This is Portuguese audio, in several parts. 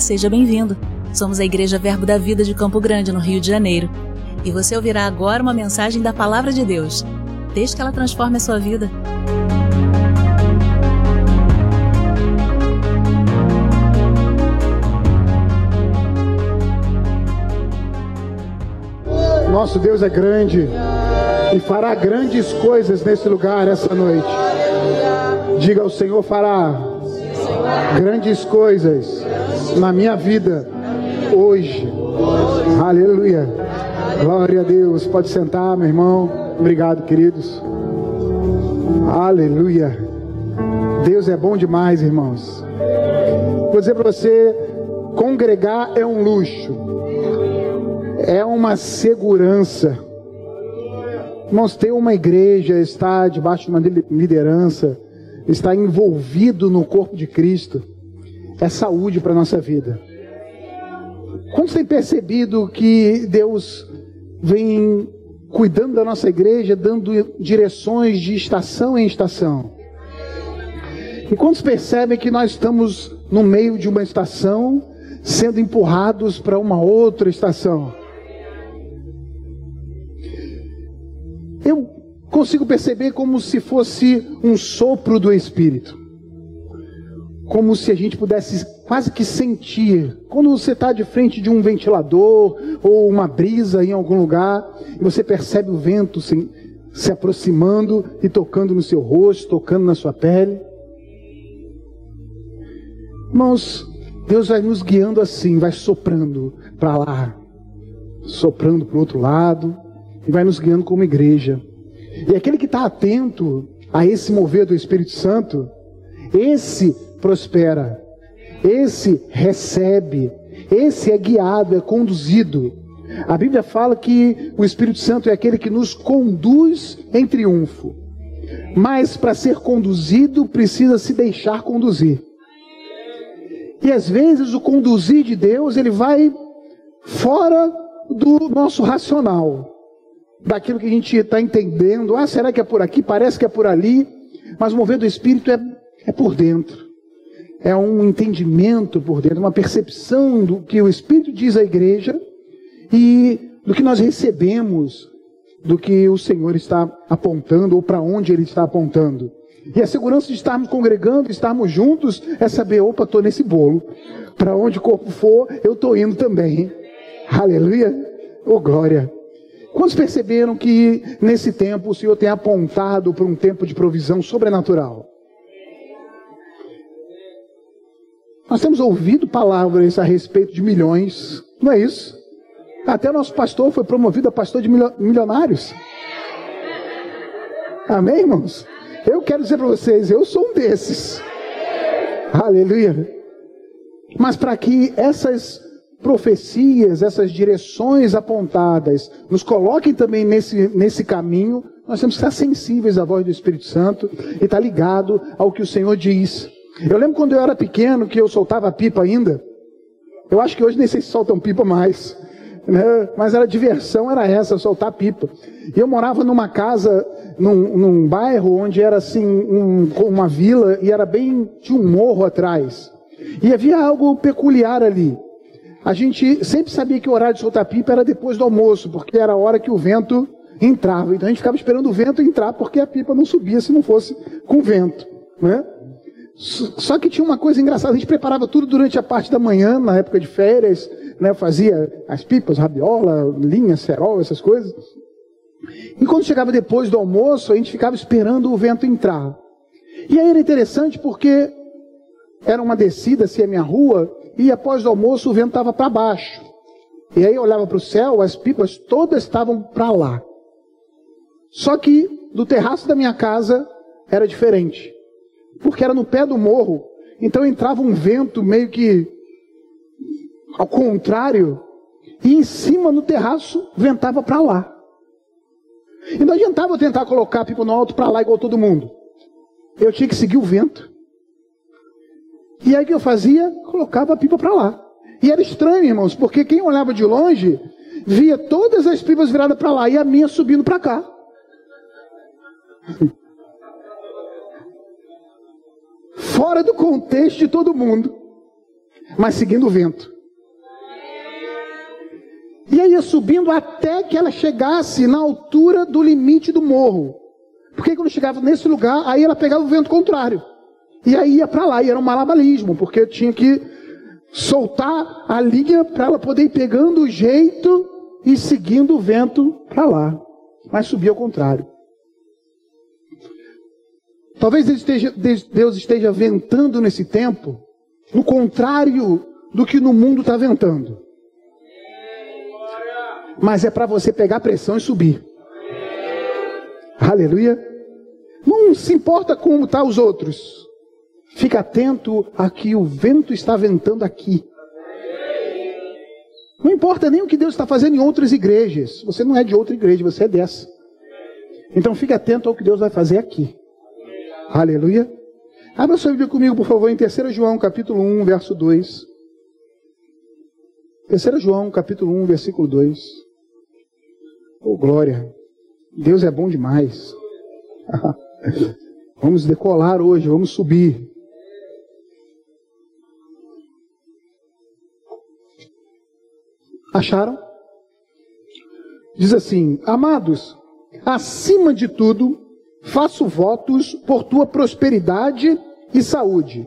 Seja bem-vindo. Somos a Igreja Verbo da Vida de Campo Grande, no Rio de Janeiro. E você ouvirá agora uma mensagem da Palavra de Deus. Desde que ela transforme a sua vida. Nosso Deus é grande e fará grandes coisas nesse lugar essa noite. Diga: O Senhor fará grandes coisas na minha vida hoje. Aleluia. Glória a Deus. Pode sentar, meu irmão. Obrigado, queridos. Aleluia. Deus é bom demais, irmãos. Vou dizer para você: congregar é um luxo, é uma segurança. Irmãos, ter uma igreja, estar debaixo de uma liderança, estar envolvido no corpo de Cristo, é saúde para a nossa vida. Quantos têm percebido que Deus vem cuidando da nossa igreja, dando direções de estação em estação? E quantos percebem que nós estamos no meio de uma estação, sendo empurrados para uma outra estação? Eu consigo perceber como se fosse um sopro do Espírito. Como se a gente pudesse quase que sentir. Quando você está de frente de um ventilador ou uma brisa em algum lugar, e você percebe o vento se, se aproximando e tocando no seu rosto, tocando na sua pele. Irmãos, Deus vai nos guiando assim, vai soprando para lá, soprando para o outro lado, e vai nos guiando como igreja. E aquele que está atento a esse mover do Espírito Santo, esse prospera, esse recebe, esse é guiado, é conduzido. A Bíblia fala que o Espírito Santo é aquele que nos conduz em triunfo. Mas para ser conduzido, precisa se deixar conduzir. E às vezes o conduzir de Deus, ele vai fora do nosso racional daquilo que a gente está entendendo. Ah, será que é por aqui? Parece que é por ali. Mas o mover do Espírito é, é por dentro. É um entendimento por dentro, uma percepção do que o Espírito diz à igreja e do que nós recebemos, do que o Senhor está apontando ou para onde Ele está apontando. E a segurança de estarmos congregando, estarmos juntos, é saber, opa, estou nesse bolo. Para onde o corpo for, eu estou indo também. Aleluia. Oh, glória. Quantos perceberam que nesse tempo o Senhor tem apontado para um tempo de provisão sobrenatural? Nós temos ouvido palavras a respeito de milhões, não é isso? Até nosso pastor foi promovido a pastor de milionários. Amém, irmãos? Eu quero dizer para vocês, eu sou um desses. Aleluia. Mas para que essas profecias, essas direções apontadas, nos coloquem também nesse, nesse caminho, nós temos que estar sensíveis à voz do Espírito Santo e estar ligado ao que o Senhor diz. Eu lembro quando eu era pequeno que eu soltava pipa ainda. Eu acho que hoje nem sei se soltam pipa mais. Né? Mas era diversão, era essa, soltar pipa. E eu morava numa casa, num, num bairro onde era assim, um, uma vila e era bem, tinha um morro atrás. E havia algo peculiar ali a gente sempre sabia que o horário de soltar pipa era depois do almoço, porque era a hora que o vento entrava. Então a gente ficava esperando o vento entrar, porque a pipa não subia se não fosse com vento. Né? Só que tinha uma coisa engraçada, a gente preparava tudo durante a parte da manhã, na época de férias, né? fazia as pipas, rabiola, linha, cerol, essas coisas. E quando chegava depois do almoço, a gente ficava esperando o vento entrar. E aí era interessante porque era uma descida, assim, a minha rua, e após o almoço o vento estava para baixo. E aí eu olhava para o céu, as pipas todas estavam para lá. Só que do terraço da minha casa era diferente. Porque era no pé do morro. Então entrava um vento meio que ao contrário. E em cima no terraço ventava para lá. E não adiantava eu tentar colocar a pipa no alto para lá igual todo mundo. Eu tinha que seguir o vento. E aí o que eu fazia? Colocava a pipa para lá. E era estranho, irmãos, porque quem olhava de longe via todas as pipas viradas para lá e a minha subindo para cá. Fora do contexto de todo mundo. mas seguindo o vento. E aí ia subindo até que ela chegasse na altura do limite do morro. Porque quando chegava nesse lugar, aí ela pegava o vento contrário. E aí ia para lá, e era um malabarismo, porque tinha que soltar a linha para ela poder ir pegando o jeito e seguindo o vento para lá. Mas subia ao contrário. Talvez Deus esteja, ventando nesse tempo, no contrário do que no mundo está ventando. Mas é para você pegar pressão e subir. Aleluia. Não se importa como estão tá os outros. Fica atento a que o vento está ventando aqui. Não importa nem o que Deus está fazendo em outras igrejas. Você não é de outra igreja, você é dessa. Então fique atento ao que Deus vai fazer aqui. Aleluia. Abra sua Bíblia comigo, por favor, em 3 João, capítulo 1, verso 2. 3 João, capítulo 1, versículo 2. Oh, glória. Deus é bom demais. vamos decolar hoje, vamos subir. Acharam? Diz assim: Amados, acima de tudo, faço votos por tua prosperidade e saúde,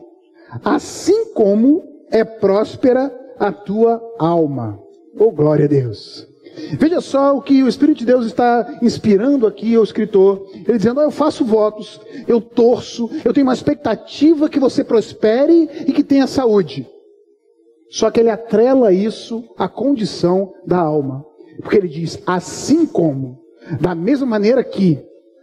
assim como é próspera a tua alma. Oh, glória a Deus. Veja só o que o Espírito de Deus está inspirando aqui ao escritor. Ele dizendo: oh, Eu faço votos, eu torço, eu tenho uma expectativa que você prospere e que tenha saúde. Só que ele atrela isso à condição da alma. Porque ele diz, assim como, da mesma maneira que,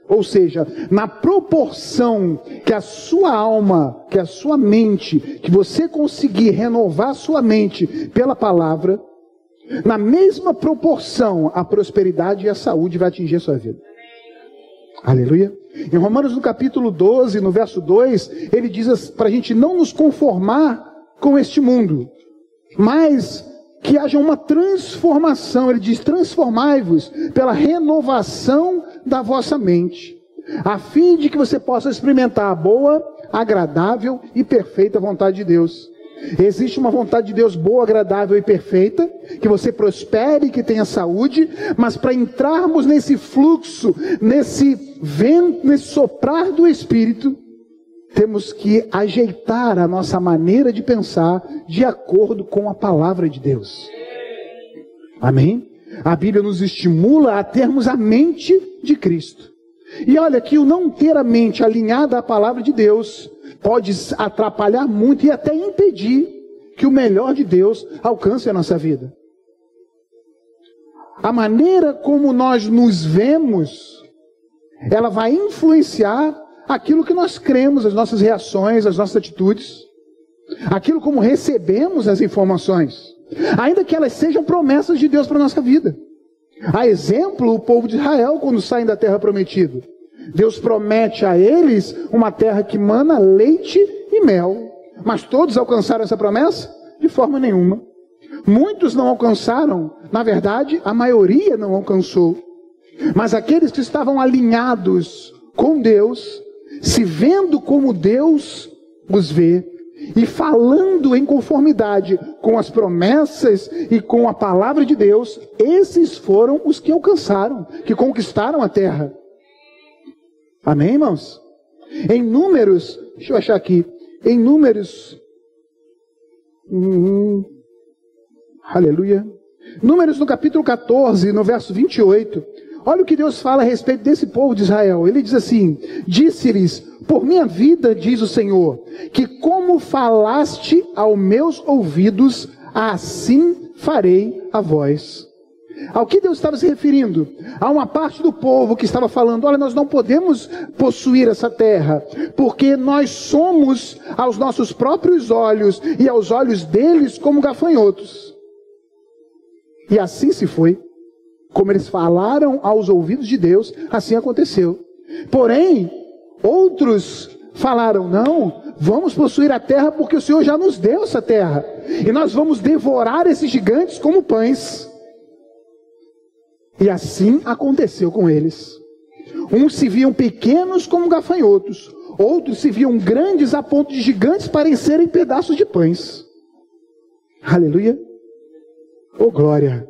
ou seja, na proporção que a sua alma, que a sua mente, que você conseguir renovar sua mente pela palavra, na mesma proporção a prosperidade e a saúde vai atingir a sua vida. Aleluia. Em Romanos no capítulo 12, no verso 2, ele diz para a gente não nos conformar com este mundo, mas que haja uma transformação. Ele diz: transformai-vos pela renovação da vossa mente, a fim de que você possa experimentar a boa, agradável e perfeita vontade de Deus. Existe uma vontade de Deus boa, agradável e perfeita, que você prospere, que tenha saúde, mas para entrarmos nesse fluxo, nesse vento, nesse soprar do Espírito, temos que ajeitar a nossa maneira de pensar de acordo com a palavra de Deus. Amém? A Bíblia nos estimula a termos a mente de Cristo. E olha que o não ter a mente alinhada à palavra de Deus pode atrapalhar muito e até impedir que o melhor de Deus alcance a nossa vida. A maneira como nós nos vemos, ela vai influenciar aquilo que nós cremos, as nossas reações, as nossas atitudes, aquilo como recebemos as informações, ainda que elas sejam promessas de Deus para a nossa vida. A exemplo, o povo de Israel, quando saem da terra prometida. Deus promete a eles uma terra que mana leite e mel. Mas todos alcançaram essa promessa? De forma nenhuma. Muitos não alcançaram, na verdade, a maioria não alcançou. Mas aqueles que estavam alinhados com Deus, se vendo como Deus os vê e falando em conformidade com as promessas e com a palavra de Deus, esses foram os que alcançaram, que conquistaram a terra. Amém, irmãos? Em números, deixa eu achar aqui, em números, hum, aleluia. Números no capítulo 14, no verso 28, Olha o que Deus fala a respeito desse povo de Israel. Ele diz assim: Disse-lhes, por minha vida, diz o Senhor, que como falaste aos meus ouvidos, assim farei a vós. Ao que Deus estava se referindo? A uma parte do povo que estava falando: olha, nós não podemos possuir essa terra, porque nós somos aos nossos próprios olhos e aos olhos deles como gafanhotos. E assim se foi. Como eles falaram aos ouvidos de Deus, assim aconteceu. Porém, outros falaram: não, vamos possuir a terra porque o Senhor já nos deu essa terra. E nós vamos devorar esses gigantes como pães. E assim aconteceu com eles. Uns se viam pequenos como gafanhotos, outros se viam grandes a ponto de gigantes parecerem pedaços de pães. Aleluia. Oh glória.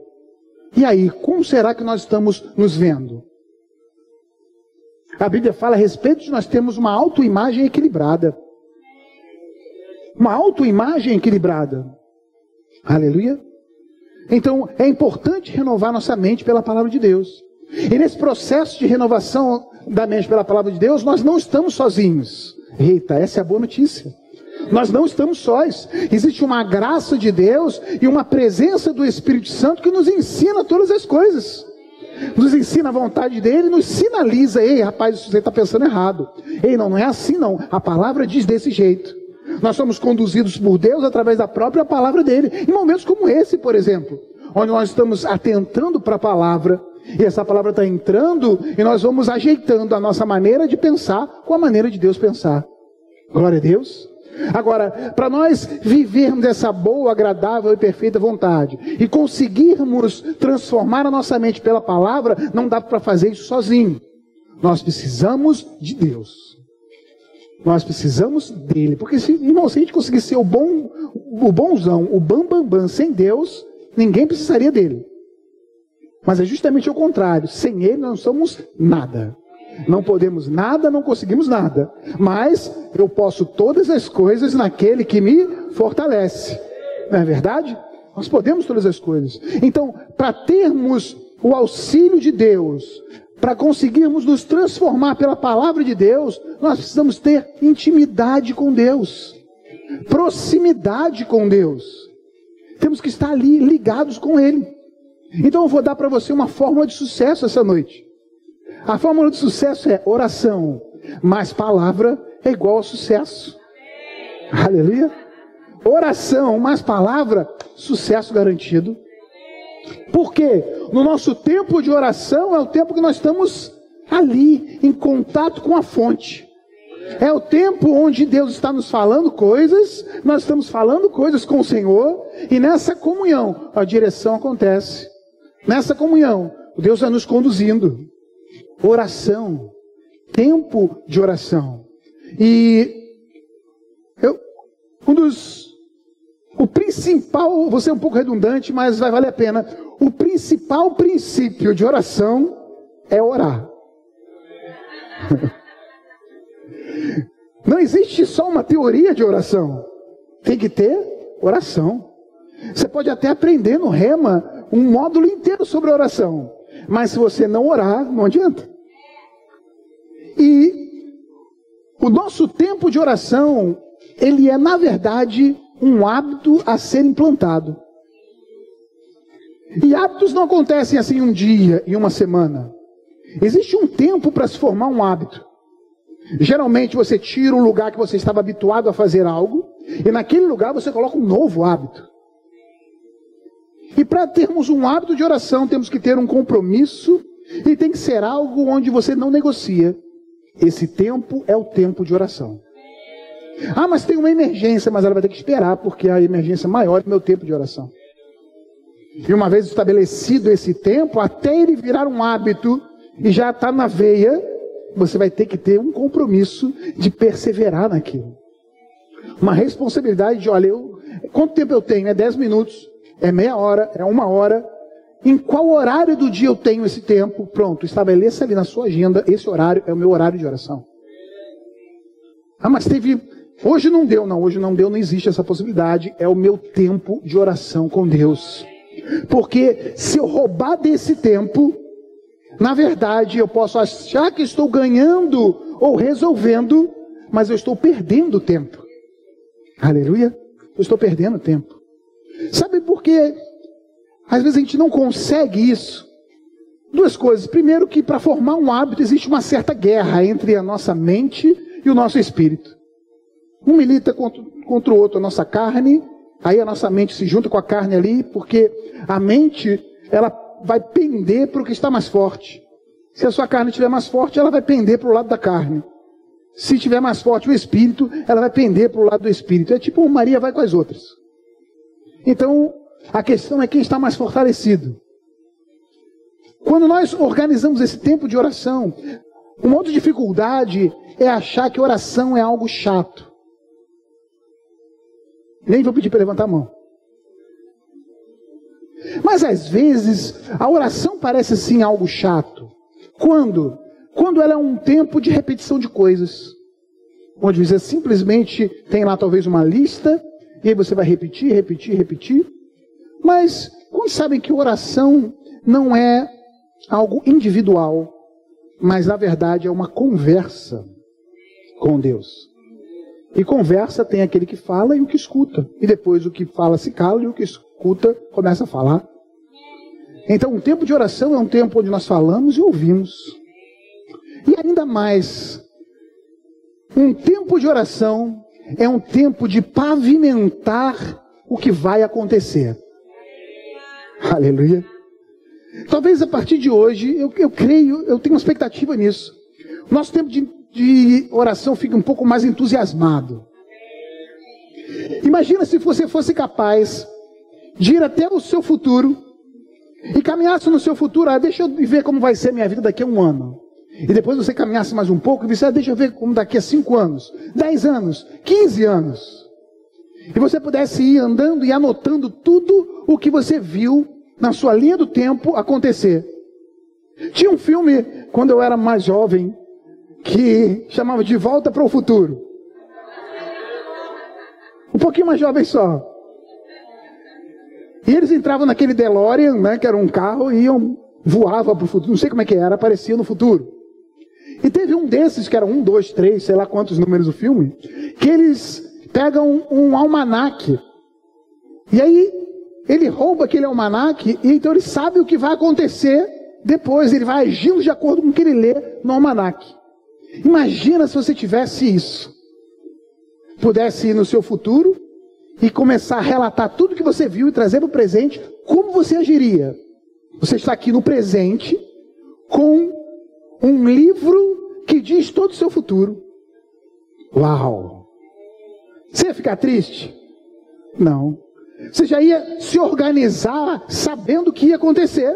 E aí, como será que nós estamos nos vendo? A Bíblia fala a respeito de nós termos uma autoimagem equilibrada. Uma autoimagem equilibrada. Aleluia. Então, é importante renovar nossa mente pela palavra de Deus. E nesse processo de renovação da mente pela palavra de Deus, nós não estamos sozinhos. Eita, essa é a boa notícia. Nós não estamos sós. Existe uma graça de Deus e uma presença do Espírito Santo que nos ensina todas as coisas. Nos ensina a vontade dele, nos sinaliza, ei, rapaz, você está pensando errado. Ei, não, não é assim não. A palavra diz desse jeito. Nós somos conduzidos por Deus através da própria palavra dele. Em momentos como esse, por exemplo, onde nós estamos atentando para a palavra, e essa palavra está entrando, e nós vamos ajeitando a nossa maneira de pensar com a maneira de Deus pensar. Glória a Deus. Agora, para nós vivermos essa boa, agradável e perfeita vontade e conseguirmos transformar a nossa mente pela palavra, não dá para fazer isso sozinho. Nós precisamos de Deus. Nós precisamos dele. Porque, se, irmão, se a gente conseguir ser o bom, o bonzão, o bambambam bam, bam, sem Deus, ninguém precisaria dele. Mas é justamente o contrário. Sem ele, nós não somos nada. Não podemos nada, não conseguimos nada. Mas eu posso todas as coisas naquele que me fortalece. Não é verdade? Nós podemos todas as coisas. Então, para termos o auxílio de Deus, para conseguirmos nos transformar pela palavra de Deus, nós precisamos ter intimidade com Deus, proximidade com Deus. Temos que estar ali ligados com Ele. Então eu vou dar para você uma fórmula de sucesso essa noite. A fórmula de sucesso é oração, mais palavra é igual a sucesso. Aleluia. Oração mais palavra, sucesso garantido. Porque no nosso tempo de oração é o tempo que nós estamos ali, em contato com a fonte. É o tempo onde Deus está nos falando coisas, nós estamos falando coisas com o Senhor, e nessa comunhão a direção acontece. Nessa comunhão, Deus vai nos conduzindo. Oração, tempo de oração. E eu, um dos o principal, vou ser um pouco redundante, mas vai valer a pena. O principal princípio de oração é orar. Não existe só uma teoria de oração. Tem que ter oração. Você pode até aprender no Rema um módulo inteiro sobre oração. Mas se você não orar, não adianta. E o nosso tempo de oração, ele é, na verdade, um hábito a ser implantado. E hábitos não acontecem assim um dia e uma semana. Existe um tempo para se formar um hábito. Geralmente você tira um lugar que você estava habituado a fazer algo, e naquele lugar você coloca um novo hábito. E para termos um hábito de oração, temos que ter um compromisso, e tem que ser algo onde você não negocia. Esse tempo é o tempo de oração. Ah, mas tem uma emergência, mas ela vai ter que esperar, porque a emergência maior é meu tempo de oração. E uma vez estabelecido esse tempo, até ele virar um hábito e já está na veia, você vai ter que ter um compromisso de perseverar naquilo. Uma responsabilidade de, olha, eu, quanto tempo eu tenho? É 10 minutos, é meia hora, é uma hora. Em qual horário do dia eu tenho esse tempo? Pronto, estabeleça ali na sua agenda, esse horário é o meu horário de oração. Ah, mas teve Hoje não deu, não. Hoje não deu, não existe essa possibilidade. É o meu tempo de oração com Deus. Porque se eu roubar desse tempo, na verdade eu posso achar que estou ganhando ou resolvendo, mas eu estou perdendo tempo. Aleluia. Eu estou perdendo tempo. Sabe por quê? Às vezes a gente não consegue isso. Duas coisas. Primeiro, que para formar um hábito existe uma certa guerra entre a nossa mente e o nosso espírito. Um milita contra, contra o outro, a nossa carne, aí a nossa mente se junta com a carne ali, porque a mente, ela vai pender para o que está mais forte. Se a sua carne estiver mais forte, ela vai pender para o lado da carne. Se estiver mais forte o espírito, ela vai pender para o lado do espírito. É tipo Maria vai com as outras. Então, a questão é quem está mais fortalecido. Quando nós organizamos esse tempo de oração, uma outra dificuldade é achar que oração é algo chato. Nem vou pedir para levantar a mão. Mas às vezes a oração parece assim algo chato. Quando? Quando ela é um tempo de repetição de coisas. Onde você simplesmente tem lá talvez uma lista, e aí você vai repetir, repetir, repetir. Mas quando sabem que oração não é algo individual, mas na verdade é uma conversa com Deus. E conversa tem aquele que fala e o que escuta. E depois o que fala se cala e o que escuta começa a falar. Então, um tempo de oração é um tempo onde nós falamos e ouvimos. E ainda mais, um tempo de oração é um tempo de pavimentar o que vai acontecer. Aleluia. Talvez a partir de hoje, eu, eu creio, eu tenho uma expectativa nisso. Nosso tempo de, de oração fica um pouco mais entusiasmado. Imagina se você fosse capaz de ir até o seu futuro e caminhasse no seu futuro. Ah, deixa eu ver como vai ser minha vida daqui a um ano. E depois você caminhasse mais um pouco e disse, ah, deixa eu ver como daqui a cinco anos, dez anos, quinze anos. E você pudesse ir andando e anotando tudo o que você viu na sua linha do tempo acontecer. Tinha um filme, quando eu era mais jovem, que chamava De Volta para o Futuro. Um pouquinho mais jovem só. E eles entravam naquele DeLorean, né, que era um carro, e iam, voava para o futuro. Não sei como é que era, aparecia no futuro. E teve um desses, que era um, dois, três, sei lá quantos números do filme, que eles pegam um, um almanaque. E aí ele rouba aquele almanaque e então ele sabe o que vai acontecer depois. Ele vai agindo de acordo com o que ele lê no almanaque. Imagina se você tivesse isso. Pudesse ir no seu futuro e começar a relatar tudo que você viu e trazer para o presente, como você agiria? Você está aqui no presente com um livro que diz todo o seu futuro. Uau! Você ia ficar triste? Não. Você já ia se organizar sabendo o que ia acontecer.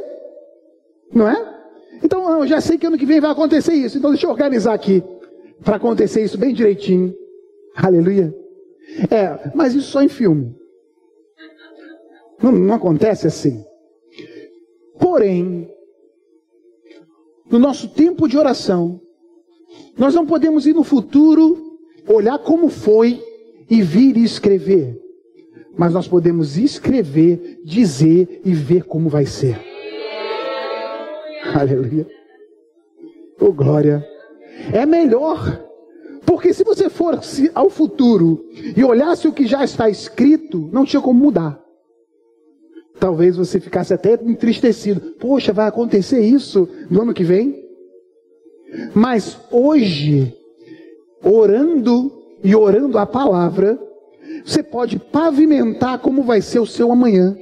Não é? Então, eu já sei que ano que vem vai acontecer isso. Então, deixa eu organizar aqui para acontecer isso bem direitinho. Aleluia. É, mas isso só em filme. Não, não acontece assim. Porém, no nosso tempo de oração, nós não podemos ir no futuro, olhar como foi e vir e escrever. Mas nós podemos escrever, dizer e ver como vai ser. Aleluia. Oh, glória. É melhor. Porque se você fosse ao futuro e olhasse o que já está escrito, não tinha como mudar. Talvez você ficasse até entristecido. Poxa, vai acontecer isso no ano que vem? Mas hoje, orando e orando a palavra, você pode pavimentar como vai ser o seu amanhã.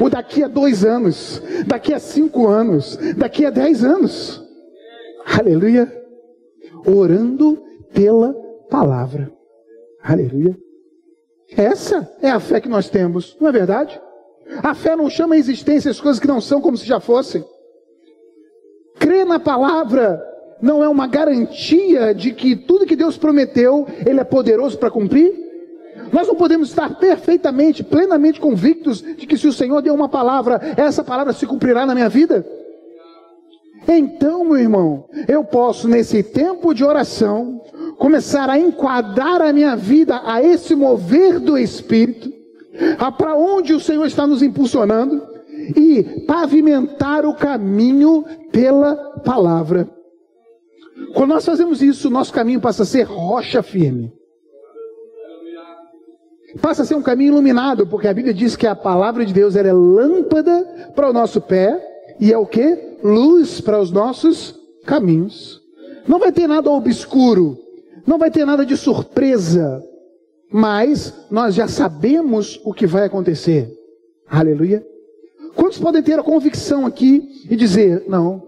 Ou daqui a dois anos, daqui a cinco anos, daqui a dez anos. Aleluia. Orando pela palavra. Aleluia. Essa é a fé que nós temos, não é verdade? A fé não chama a existência as coisas que não são como se já fossem. Crer na palavra não é uma garantia de que tudo que Deus prometeu, Ele é poderoso para cumprir. Nós não podemos estar perfeitamente, plenamente convictos de que se o Senhor deu uma palavra, essa palavra se cumprirá na minha vida. Então, meu irmão, eu posso, nesse tempo de oração, começar a enquadrar a minha vida a esse mover do Espírito, para onde o Senhor está nos impulsionando e pavimentar o caminho pela palavra. Quando nós fazemos isso, nosso caminho passa a ser rocha firme. Passa a ser um caminho iluminado, porque a Bíblia diz que a palavra de Deus é lâmpada para o nosso pé e é o que? Luz para os nossos caminhos. Não vai ter nada obscuro, não vai ter nada de surpresa, mas nós já sabemos o que vai acontecer. Aleluia. Quantos podem ter a convicção aqui e dizer: não,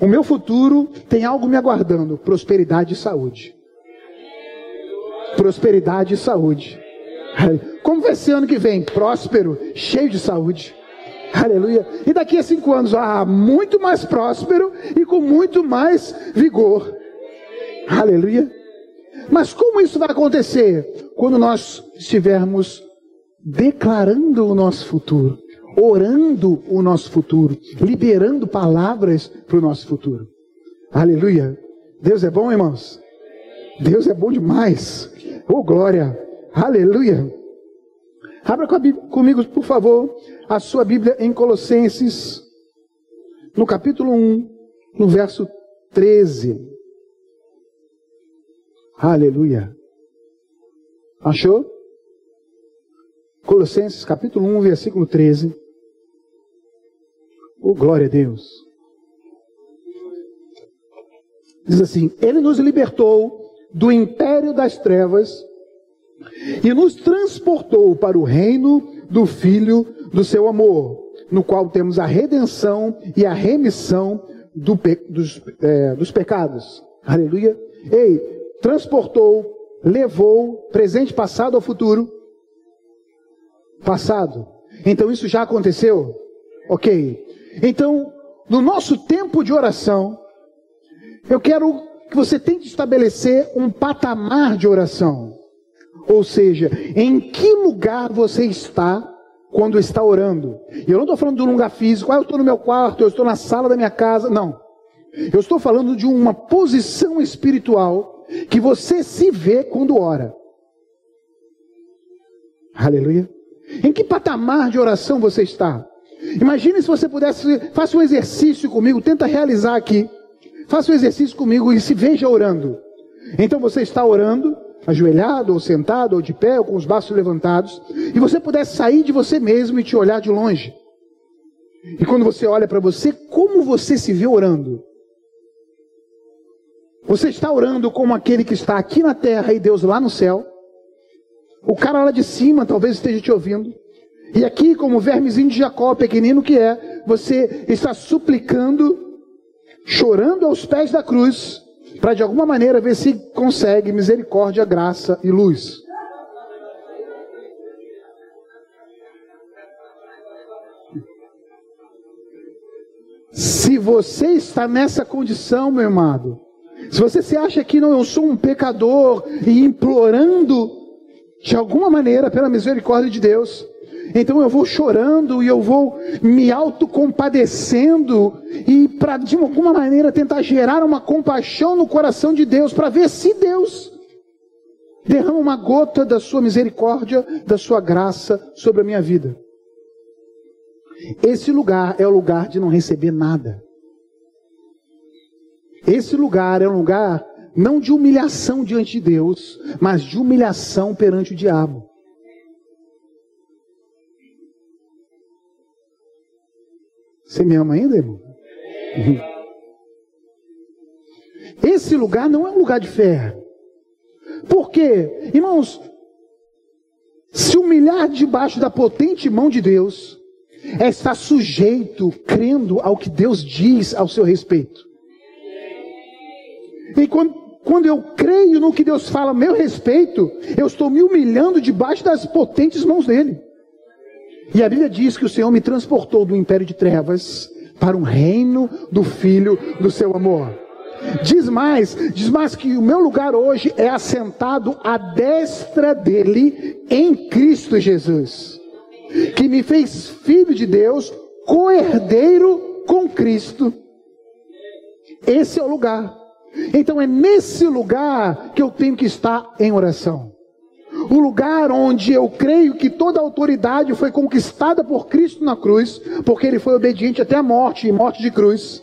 o meu futuro tem algo me aguardando: prosperidade e saúde. Prosperidade e saúde. Como vai ser ano que vem? Próspero, cheio de saúde. Aleluia. E daqui a cinco anos, ah, muito mais próspero e com muito mais vigor. Aleluia. Mas como isso vai acontecer? Quando nós estivermos declarando o nosso futuro, orando o nosso futuro, liberando palavras para o nosso futuro. Aleluia. Deus é bom, irmãos? Deus é bom demais. Oh, glória. Aleluia. Abra comigo, por favor, a sua Bíblia em Colossenses, no capítulo 1, no verso 13. Aleluia. Achou? Colossenses capítulo 1, versículo 13. Oh, glória a Deus. Diz assim: Ele nos libertou do império das trevas e nos transportou para o reino do Filho do seu amor, no qual temos a redenção e a remissão do pe dos, é, dos pecados. Aleluia. Ei, transportou, levou, presente, passado ou futuro? Passado. Então isso já aconteceu? Ok. Então, no nosso tempo de oração, eu quero que você tente estabelecer um patamar de oração. Ou seja, em que lugar você está quando está orando? E eu não estou falando de um lugar físico, ah, eu estou no meu quarto, eu estou na sala da minha casa. Não. Eu estou falando de uma posição espiritual que você se vê quando ora. Aleluia. Em que patamar de oração você está? Imagine se você pudesse, faça um exercício comigo, tenta realizar aqui. Faça um exercício comigo e se veja orando. Então você está orando, ajoelhado, ou sentado, ou de pé, ou com os braços levantados, e você pudesse sair de você mesmo e te olhar de longe. E quando você olha para você, como você se vê orando? Você está orando como aquele que está aqui na terra e Deus lá no céu? O cara lá de cima talvez esteja te ouvindo. E aqui, como vermezinho de Jacó, pequenino que é, você está suplicando, chorando aos pés da cruz, para de alguma maneira ver se consegue misericórdia, graça e luz. Se você está nessa condição, meu amado, se você se acha que não, eu sou um pecador e implorando de alguma maneira pela misericórdia de Deus, então eu vou chorando e eu vou me autocompadecendo e para de alguma maneira tentar gerar uma compaixão no coração de Deus para ver se Deus derrama uma gota da sua misericórdia, da sua graça sobre a minha vida. Esse lugar é o lugar de não receber nada. Esse lugar é um lugar não de humilhação diante de Deus, mas de humilhação perante o diabo. Você me ama ainda, irmão? Esse lugar não é um lugar de fé. Por quê? Irmãos, se humilhar debaixo da potente mão de Deus é estar sujeito, crendo ao que Deus diz ao seu respeito. E quando, quando eu creio no que Deus fala a meu respeito, eu estou me humilhando debaixo das potentes mãos dele. E a Bíblia diz que o Senhor me transportou do império de trevas para um reino do Filho do seu amor. Diz mais, diz mais que o meu lugar hoje é assentado à destra dele em Cristo Jesus, que me fez filho de Deus, co-herdeiro com Cristo. Esse é o lugar. Então é nesse lugar que eu tenho que estar em oração o lugar onde eu creio que toda a autoridade foi conquistada por Cristo na cruz, porque ele foi obediente até a morte e morte de cruz.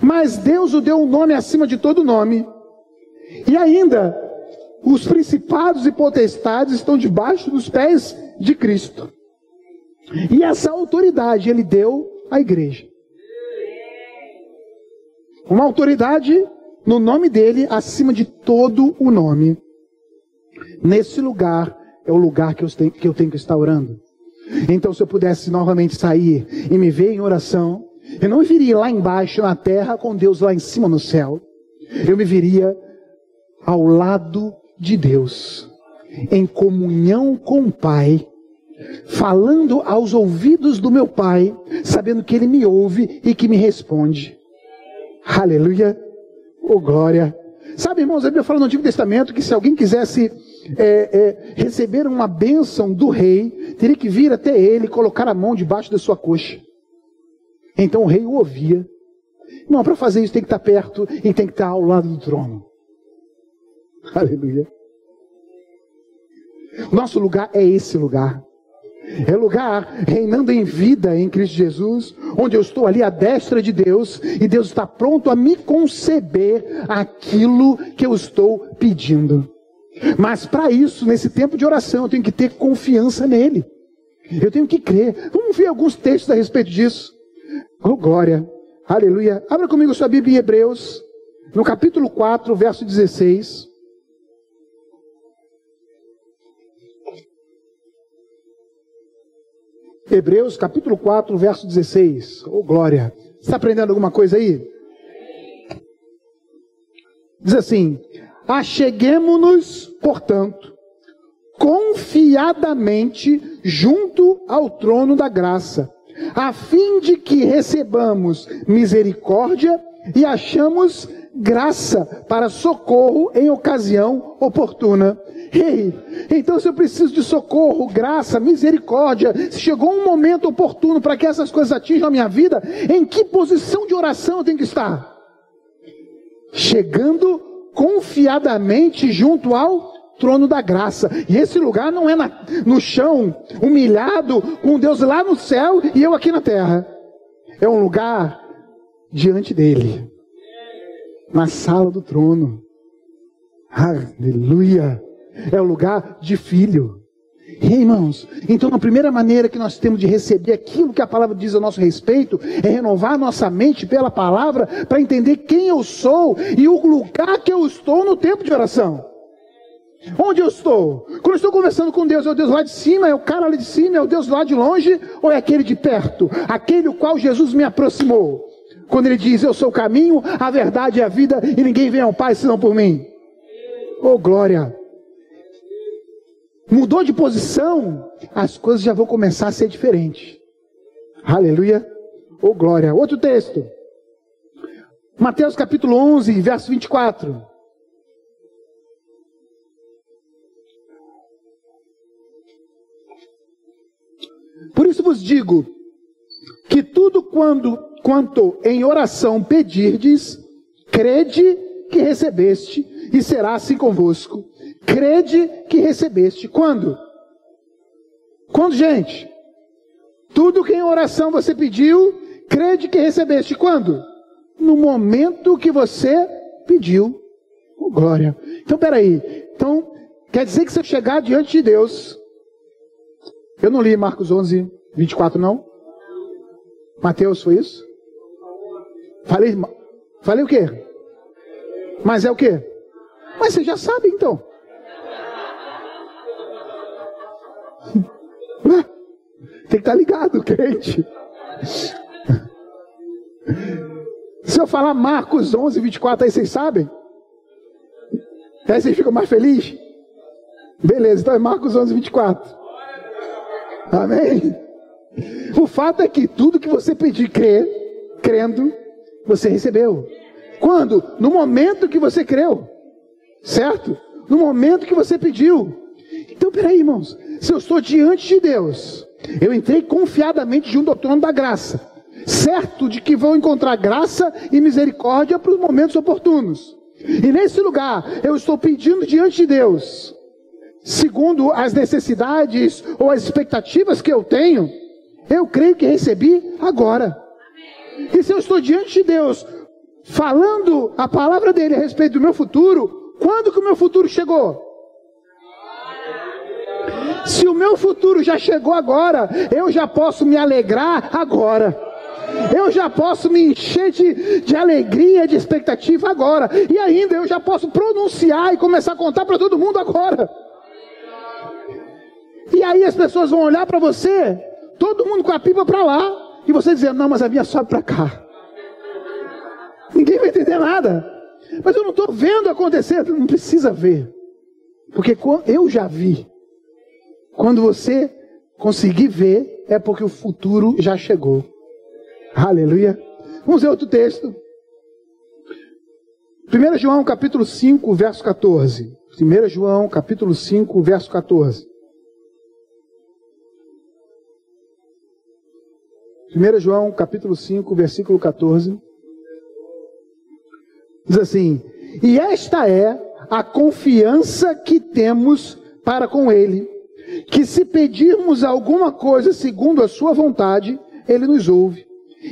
Mas Deus o deu um nome acima de todo nome. E ainda, os principados e potestades estão debaixo dos pés de Cristo. E essa autoridade ele deu à igreja. Uma autoridade no nome dele acima de todo o nome. Nesse lugar é o lugar que eu tenho que, eu tenho que estar orando. Então, se eu pudesse novamente sair e me ver em oração, eu não me viria lá embaixo na terra com Deus lá em cima no céu. Eu me viria ao lado de Deus, em comunhão com o Pai, falando aos ouvidos do meu Pai, sabendo que Ele me ouve e que me responde. Aleluia! Oh glória! Sabe, irmãos, a Bíblia fala no Antigo Testamento que se alguém quisesse é, é, receber uma bênção do rei, teria que vir até ele e colocar a mão debaixo da sua coxa. Então o rei o ouvia. Não, para fazer isso tem que estar perto e tem que estar ao lado do trono. Aleluia. Nosso lugar é esse lugar. É lugar reinando em vida em Cristo Jesus, onde eu estou ali à destra de Deus e Deus está pronto a me conceber aquilo que eu estou pedindo. Mas para isso, nesse tempo de oração, eu tenho que ter confiança nele. Eu tenho que crer. Vamos ver alguns textos a respeito disso. Oh, glória. Aleluia. Abra comigo sua Bíblia em Hebreus, no capítulo 4, verso 16. Hebreus capítulo 4, verso 16. Oh, glória. Está aprendendo alguma coisa aí? Diz assim: Acheguemo-nos, portanto, confiadamente junto ao trono da graça, a fim de que recebamos misericórdia e achamos graça para socorro em ocasião oportuna. Ei, então se eu preciso de socorro, graça, misericórdia, se chegou um momento oportuno para que essas coisas atinjam a minha vida, em que posição de oração eu tenho que estar? Chegando confiadamente junto ao trono da graça. E esse lugar não é na, no chão, humilhado, com Deus lá no céu e eu aqui na terra. É um lugar diante dele, na sala do trono. Aleluia é o lugar de filho. E, irmãos, então a primeira maneira que nós temos de receber aquilo que a palavra diz a nosso respeito é renovar nossa mente pela palavra para entender quem eu sou e o lugar que eu estou no tempo de oração. Onde eu estou? Quando eu estou conversando com Deus, é o Deus lá de cima, é o cara lá de cima, é o Deus lá de longe, ou é aquele de perto? Aquele o qual Jesus me aproximou. Quando ele diz, eu sou o caminho, a verdade e a vida, e ninguém vem ao Pai senão por mim. Oh glória! Mudou de posição, as coisas já vão começar a ser diferentes. Aleluia. Oh glória. Outro texto. Mateus capítulo 11, verso 24. Por isso vos digo que tudo quando quanto em oração pedirdes, crede que recebeste e será assim convosco crede que recebeste. Quando? Quando, gente? Tudo que em oração você pediu, crede que recebeste. Quando? No momento que você pediu. Oh, glória. Então, peraí. Então, quer dizer que você chegar diante de Deus. Eu não li Marcos 11, 24, não? Mateus, foi isso? Falei, falei o quê? Mas é o quê? Mas você já sabe então. Tem que estar ligado, crente. Se eu falar Marcos 11, 24, aí vocês sabem? Aí vocês ficam mais felizes? Beleza, então é Marcos 11, 24. Amém? O fato é que tudo que você pedir crer, crendo, você recebeu. Quando? No momento que você creu. Certo? No momento que você pediu. Então, peraí, irmãos. Se eu estou diante de Deus, eu entrei confiadamente junto ao trono da graça, certo de que vou encontrar graça e misericórdia para os momentos oportunos. E nesse lugar, eu estou pedindo diante de Deus, segundo as necessidades ou as expectativas que eu tenho, eu creio que recebi agora. E se eu estou diante de Deus, falando a palavra dele a respeito do meu futuro, quando que o meu futuro chegou? Se o meu futuro já chegou agora, eu já posso me alegrar agora. Eu já posso me encher de, de alegria, de expectativa agora. E ainda eu já posso pronunciar e começar a contar para todo mundo agora. E aí as pessoas vão olhar para você, todo mundo com a pipa para lá, e você dizendo: Não, mas a minha sobe para cá. Ninguém vai entender nada. Mas eu não estou vendo acontecer, não precisa ver. Porque eu já vi. Quando você conseguir ver, é porque o futuro já chegou. Aleluia. Vamos ver outro texto. 1 João capítulo 5, verso 14. 1 João capítulo 5, verso 14. 1 João capítulo 5, versículo 14. Diz assim: E esta é a confiança que temos para com Ele, que se pedirmos alguma coisa segundo a Sua vontade, Ele nos ouve.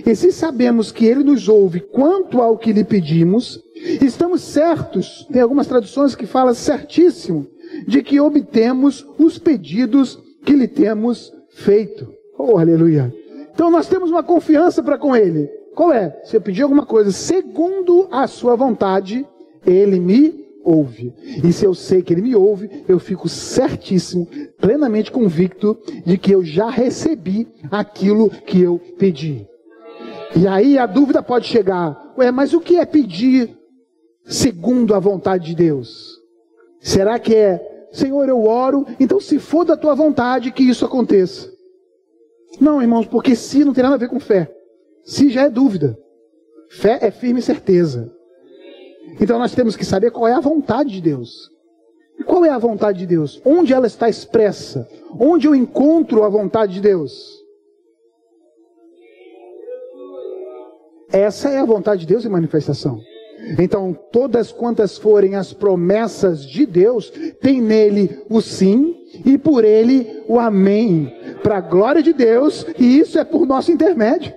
E se sabemos que Ele nos ouve quanto ao que lhe pedimos, estamos certos, tem algumas traduções que falam certíssimo, de que obtemos os pedidos que lhe temos feito. Oh, aleluia! Então nós temos uma confiança para com Ele. Qual é? Se eu pedir alguma coisa segundo a Sua vontade, Ele me ouve. E se eu sei que Ele me ouve, eu fico certíssimo, plenamente convicto de que eu já recebi aquilo que eu pedi. E aí a dúvida pode chegar: ué, mas o que é pedir segundo a vontade de Deus? Será que é, Senhor, eu oro, então se for da tua vontade que isso aconteça? Não, irmãos, porque se não tem nada a ver com fé. Se já é dúvida. Fé é firme certeza. Então nós temos que saber qual é a vontade de Deus. E qual é a vontade de Deus? Onde ela está expressa? Onde eu encontro a vontade de Deus? Essa é a vontade de Deus em manifestação. Então, todas quantas forem as promessas de Deus, tem nele o sim e por ele o amém, para a glória de Deus, e isso é por nosso intermédio.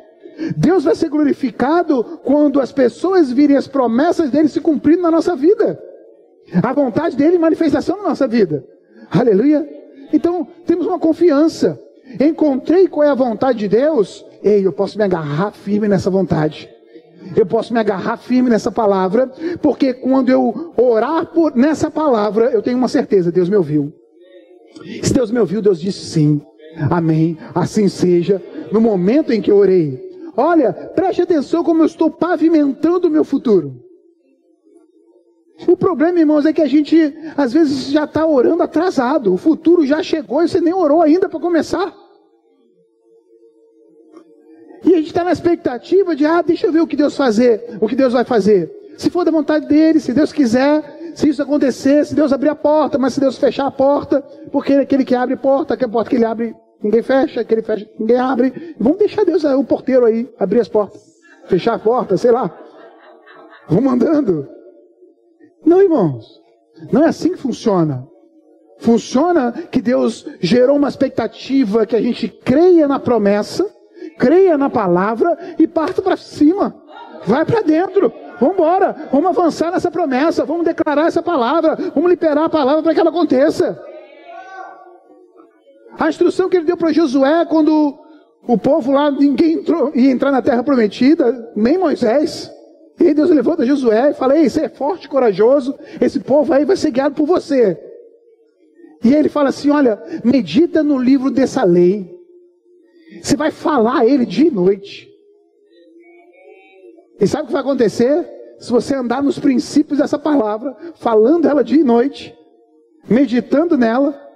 Deus vai ser glorificado quando as pessoas virem as promessas dele se cumprindo na nossa vida. A vontade dele em manifestação na nossa vida. Aleluia. Então, temos uma confiança. Encontrei qual é a vontade de Deus. Ei, eu posso me agarrar firme nessa vontade. Eu posso me agarrar firme nessa palavra, porque quando eu orar por, nessa palavra, eu tenho uma certeza: Deus me ouviu. Se Deus me ouviu, Deus disse sim. Amém. Assim seja. No momento em que eu orei, Olha, preste atenção como eu estou pavimentando o meu futuro. O problema, irmãos, é que a gente às vezes já está orando atrasado. O futuro já chegou e você nem orou ainda para começar. E a gente está na expectativa de, ah, deixa eu ver o que Deus fazer, o que Deus vai fazer. Se for da vontade dele, se Deus quiser, se isso acontecer, se Deus abrir a porta, mas se Deus fechar a porta, porque ele é aquele que abre a porta, que a porta que ele abre Ninguém fecha, aquele fecha, ninguém abre. Vamos deixar Deus, o porteiro aí, abrir as portas, fechar a porta, sei lá. Vamos andando. Não, irmãos. Não é assim que funciona. Funciona que Deus gerou uma expectativa que a gente creia na promessa, creia na palavra e parta para cima. Vai para dentro. Vamos embora. Vamos avançar nessa promessa. Vamos declarar essa palavra. Vamos liberar a palavra para que ela aconteça. A instrução que ele deu para Josué quando o povo lá, ninguém entrou, ia entrar na terra prometida, nem Moisés. E aí Deus levanta Josué e fala: Ei, você é forte corajoso, esse povo aí vai ser guiado por você. E ele fala assim: Olha, medita no livro dessa lei. Você vai falar a ele dia e noite. E sabe o que vai acontecer? Se você andar nos princípios dessa palavra, falando ela dia e noite, meditando nela,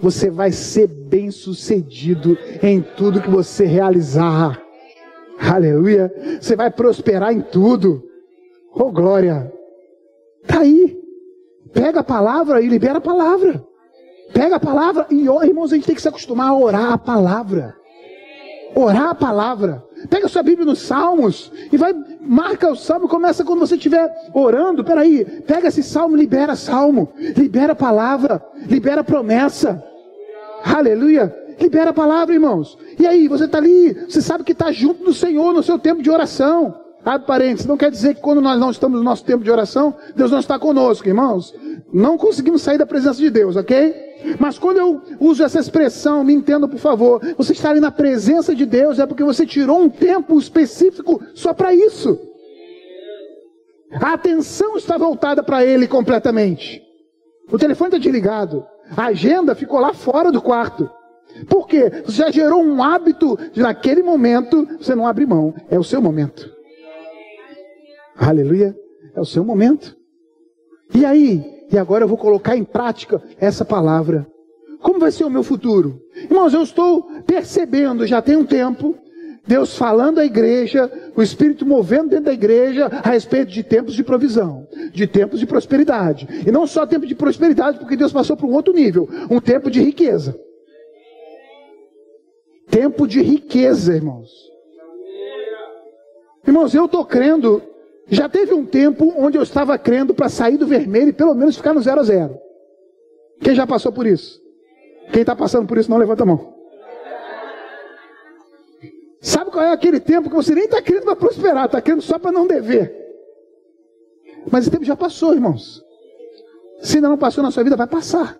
você vai ser bem sucedido em tudo que você realizar. Aleluia. Você vai prosperar em tudo. Oh, glória. Está aí. Pega a palavra e libera a palavra. Pega a palavra e, oh, irmãos, a gente tem que se acostumar a orar a palavra. Orar a palavra. Pega sua Bíblia nos Salmos e vai, marca o salmo, começa quando você estiver orando. Peraí, pega esse salmo, libera salmo, libera palavra, libera promessa. Aleluia. Libera a palavra, irmãos. E aí, você está ali, você sabe que está junto do Senhor no seu tempo de oração. Abre parênteses, não quer dizer que quando nós não estamos no nosso tempo de oração, Deus não está conosco, irmãos. Não conseguimos sair da presença de Deus, ok? Mas quando eu uso essa expressão, me entenda por favor, você está ali na presença de Deus é porque você tirou um tempo específico só para isso. A atenção está voltada para Ele completamente. O telefone está desligado. A agenda ficou lá fora do quarto. Por quê? Você já gerou um hábito de naquele momento você não abre mão. É o seu momento. Aleluia. É o seu momento. E aí? E agora eu vou colocar em prática essa palavra. Como vai ser o meu futuro? Irmãos, eu estou percebendo já tem um tempo Deus falando à igreja, o Espírito movendo dentro da igreja a respeito de tempos de provisão, de tempos de prosperidade. E não só tempo de prosperidade, porque Deus passou para um outro nível um tempo de riqueza. Tempo de riqueza, irmãos. Irmãos, eu estou crendo. Já teve um tempo onde eu estava crendo para sair do vermelho e pelo menos ficar no zero a zero. Quem já passou por isso? Quem está passando por isso, não levanta a mão. Sabe qual é aquele tempo que você nem está querendo para prosperar, está querendo só para não dever. Mas esse tempo já passou, irmãos. Se ainda não passou na sua vida, vai passar.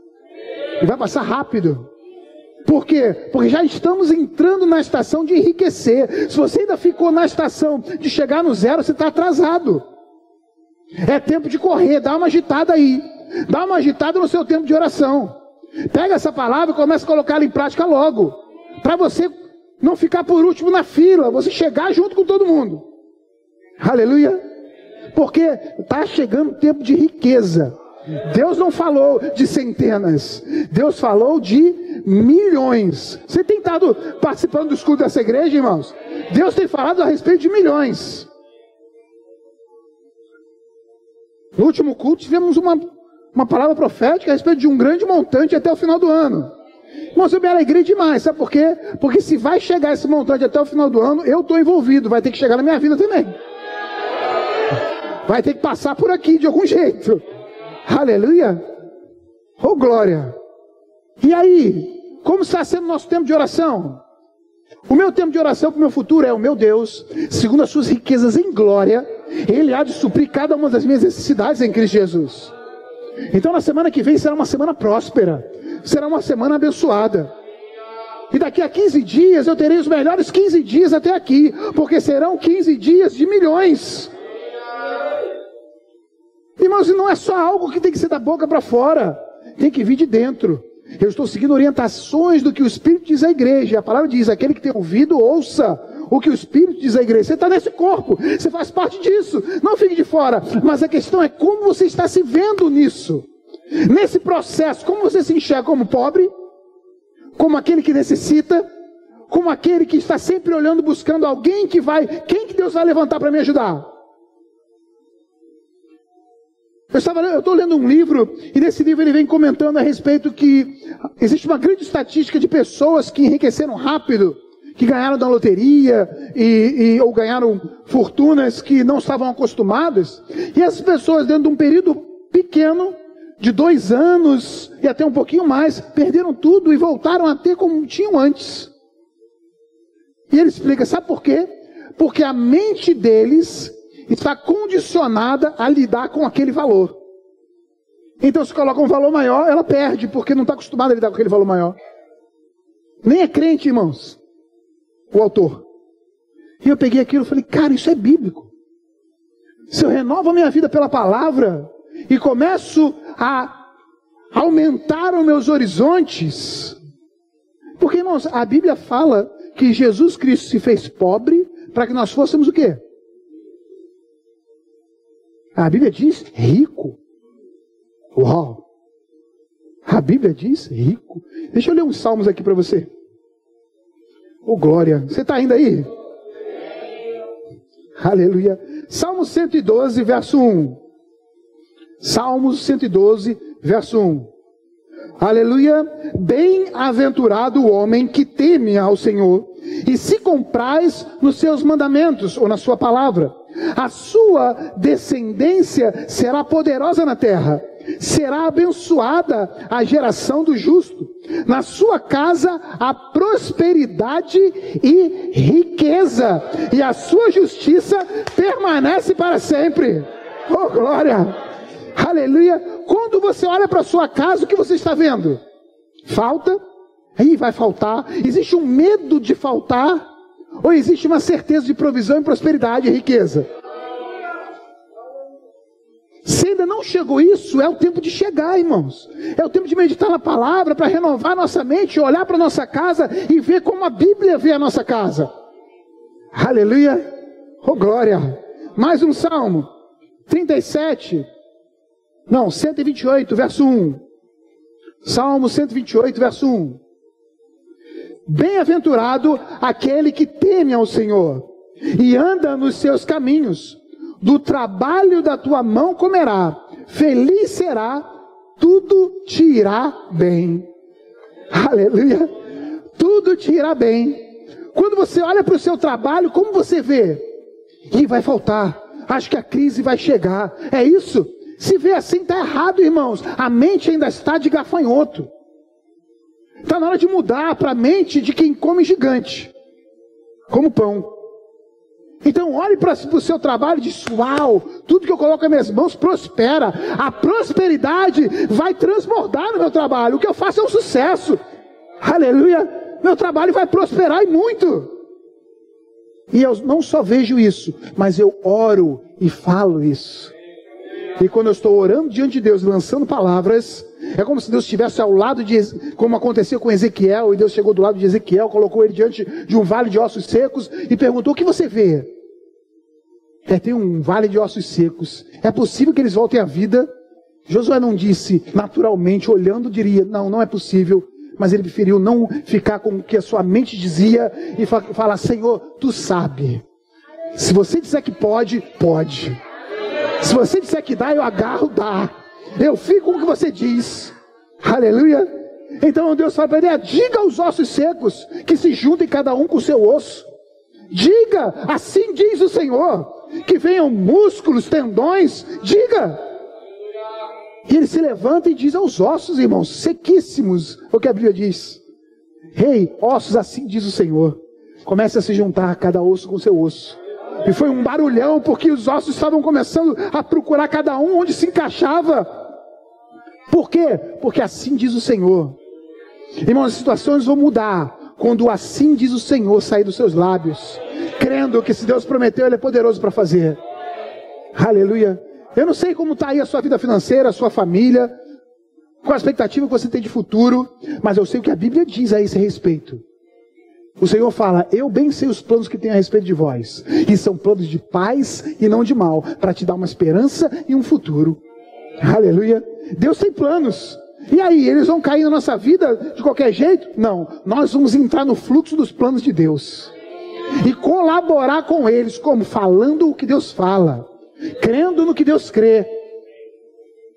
E vai passar rápido. Por quê? Porque já estamos entrando na estação de enriquecer. Se você ainda ficou na estação de chegar no zero, você está atrasado. É tempo de correr, dá uma agitada aí. Dá uma agitada no seu tempo de oração. Pega essa palavra e começa a colocá-la em prática logo. Para você não ficar por último na fila, você chegar junto com todo mundo. Aleluia. Porque está chegando o tempo de riqueza. Deus não falou de centenas, Deus falou de milhões. Você tem estado participando do escudo dessa igreja, irmãos? Deus tem falado a respeito de milhões. No último culto tivemos uma, uma palavra profética a respeito de um grande montante até o final do ano. Irmãos, eu me alegrei demais, sabe por quê? Porque se vai chegar esse montante até o final do ano, eu estou envolvido, vai ter que chegar na minha vida também. Vai ter que passar por aqui de algum jeito. Aleluia! Oh glória! E aí, como está sendo o nosso tempo de oração? O meu tempo de oração para o meu futuro é o meu Deus, segundo as suas riquezas em glória, Ele há de suprir cada uma das minhas necessidades em Cristo Jesus. Então, na semana que vem será uma semana próspera, será uma semana abençoada. E daqui a 15 dias eu terei os melhores 15 dias até aqui, porque serão 15 dias de milhões. Irmãos, não é só algo que tem que ser da boca para fora, tem que vir de dentro. Eu estou seguindo orientações do que o Espírito diz à igreja. A palavra diz: aquele que tem ouvido, ouça o que o Espírito diz à igreja. Você está nesse corpo, você faz parte disso. Não fique de fora. Mas a questão é como você está se vendo nisso. Nesse processo, como você se enxerga como pobre, como aquele que necessita, como aquele que está sempre olhando, buscando alguém que vai, quem que Deus vai levantar para me ajudar? Eu estava, eu estou lendo um livro e nesse livro ele vem comentando a respeito que existe uma grande estatística de pessoas que enriqueceram rápido, que ganharam da loteria e, e ou ganharam fortunas que não estavam acostumadas. E essas pessoas dentro de um período pequeno de dois anos e até um pouquinho mais perderam tudo e voltaram a ter como tinham antes. E ele explica, sabe por quê? Porque a mente deles está condicionada a lidar com aquele valor. Então, se coloca um valor maior, ela perde, porque não está acostumada a lidar com aquele valor maior. Nem é crente, irmãos, o autor. E eu peguei aquilo e falei, cara, isso é bíblico. Se eu renovo a minha vida pela palavra e começo a aumentar os meus horizontes, porque, irmãos, a Bíblia fala que Jesus Cristo se fez pobre para que nós fôssemos o quê? A Bíblia diz rico. Uau! A Bíblia diz rico. Deixa eu ler uns salmos aqui para você. Ô oh, glória! Você está indo aí? Aleluia. Salmo 112, verso 1. Salmos 112, verso 1. Aleluia. Bem-aventurado o homem que teme ao Senhor e se compraz nos seus mandamentos ou na sua palavra. A sua descendência será poderosa na terra. Será abençoada a geração do justo. Na sua casa a prosperidade e riqueza, e a sua justiça permanece para sempre. Oh glória! Aleluia! Quando você olha para sua casa, o que você está vendo? Falta? Aí vai faltar. Existe um medo de faltar? Ou existe uma certeza de provisão e prosperidade e riqueza? Se ainda não chegou isso, é o tempo de chegar, irmãos. É o tempo de meditar na palavra para renovar nossa mente, olhar para nossa casa e ver como a Bíblia vê a nossa casa. Aleluia! Oh glória! Mais um salmo. 37. Não, 128, verso 1. Salmo 128, verso 1. Bem-aventurado aquele que teme ao Senhor e anda nos seus caminhos. Do trabalho da tua mão comerá, feliz será, tudo te irá bem. Aleluia! Tudo te irá bem. Quando você olha para o seu trabalho, como você vê? E vai faltar. Acho que a crise vai chegar. É isso? Se vê assim, está errado, irmãos. A mente ainda está de gafanhoto. Está na hora de mudar para a mente de quem come gigante, como pão. Então olhe para o seu trabalho e diz: Uau, tudo que eu coloco nas minhas mãos prospera. A prosperidade vai transbordar no meu trabalho. O que eu faço é um sucesso. Aleluia. Meu trabalho vai prosperar e muito. E eu não só vejo isso, mas eu oro e falo isso. E quando eu estou orando diante de Deus, lançando palavras, é como se Deus estivesse ao lado de, como aconteceu com Ezequiel, e Deus chegou do lado de Ezequiel, colocou ele diante de um vale de ossos secos e perguntou: O que você vê? É, tem um vale de ossos secos. É possível que eles voltem à vida? Josué não disse naturalmente, olhando, diria: Não, não é possível. Mas ele preferiu não ficar com o que a sua mente dizia e falar: Senhor, tu sabe. Se você disser que pode, pode. Se você disser que dá, eu agarro, dá. Eu fico com o que você diz. Aleluia. Então Deus fala para ele: é, diga aos ossos secos que se juntem cada um com o seu osso. Diga, assim diz o Senhor, que venham músculos, tendões. Diga. E ele se levanta e diz aos ossos, irmãos, sequíssimos, o que a Bíblia diz. Rei, hey, ossos, assim diz o Senhor. Comece a se juntar cada osso com seu osso. E foi um barulhão, porque os ossos estavam começando a procurar cada um onde se encaixava. Por quê? Porque assim diz o Senhor. Irmãos, as situações vão mudar quando assim diz o Senhor sair dos seus lábios, crendo que se Deus prometeu, Ele é poderoso para fazer. Aleluia. Eu não sei como está aí a sua vida financeira, a sua família, qual a expectativa que você tem de futuro, mas eu sei o que a Bíblia diz a esse respeito. O Senhor fala: Eu bem sei os planos que tenho a respeito de vós, e são planos de paz e não de mal, para te dar uma esperança e um futuro. Aleluia. Deus tem planos. E aí, eles vão cair na nossa vida de qualquer jeito? Não. Nós vamos entrar no fluxo dos planos de Deus. E colaborar com eles, como? Falando o que Deus fala, crendo no que Deus crê.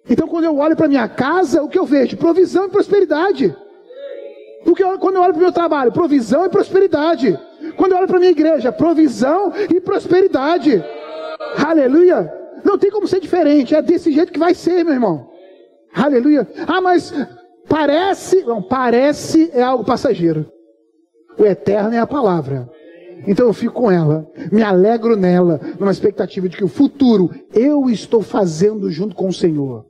Então, quando eu olho para minha casa, o que eu vejo? Provisão e prosperidade. Porque quando eu olho para o meu trabalho, provisão e prosperidade. Quando eu olho para a minha igreja, provisão e prosperidade. Aleluia. Não tem como ser diferente. É desse jeito que vai ser, meu irmão. Aleluia. Ah, mas parece, não, parece é algo passageiro. O eterno é a palavra. Então eu fico com ela, me alegro nela, numa expectativa de que o futuro eu estou fazendo junto com o Senhor.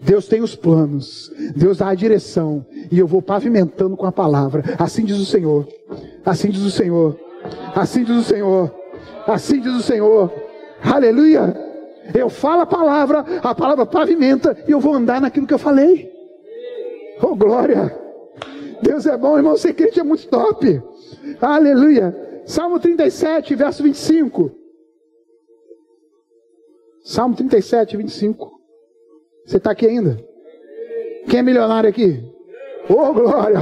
Deus tem os planos, Deus dá a direção, e eu vou pavimentando com a palavra. Assim diz o Senhor, assim diz o Senhor, assim diz o Senhor, assim diz o Senhor. Aleluia! Eu falo a palavra, a palavra pavimenta, e eu vou andar naquilo que eu falei. Oh, glória! Deus é bom, irmão, ser crente é muito top. Aleluia! Salmo 37, verso 25. Salmo 37, 25. Você está aqui ainda? Quem é milionário aqui? Oh, glória!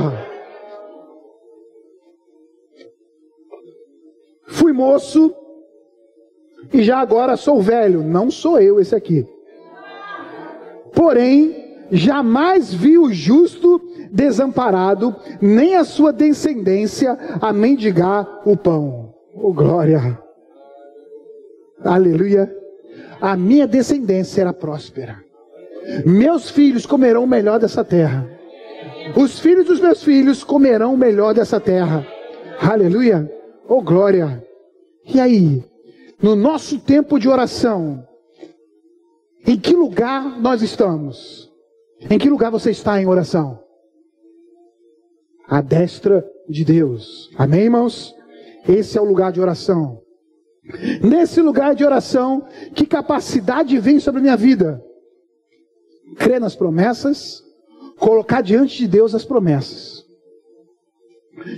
Fui moço e já agora sou velho. Não sou eu esse aqui. Porém, jamais vi o justo desamparado, nem a sua descendência a mendigar o pão. Oh glória! Aleluia! A minha descendência será próspera. Meus filhos comerão o melhor dessa terra. Os filhos dos meus filhos comerão o melhor dessa terra. Aleluia. Oh glória. E aí, no nosso tempo de oração, em que lugar nós estamos? Em que lugar você está em oração? A destra de Deus. Amém, irmãos? Esse é o lugar de oração. Nesse lugar de oração, que capacidade vem sobre a minha vida? crer nas promessas, colocar diante de Deus as promessas.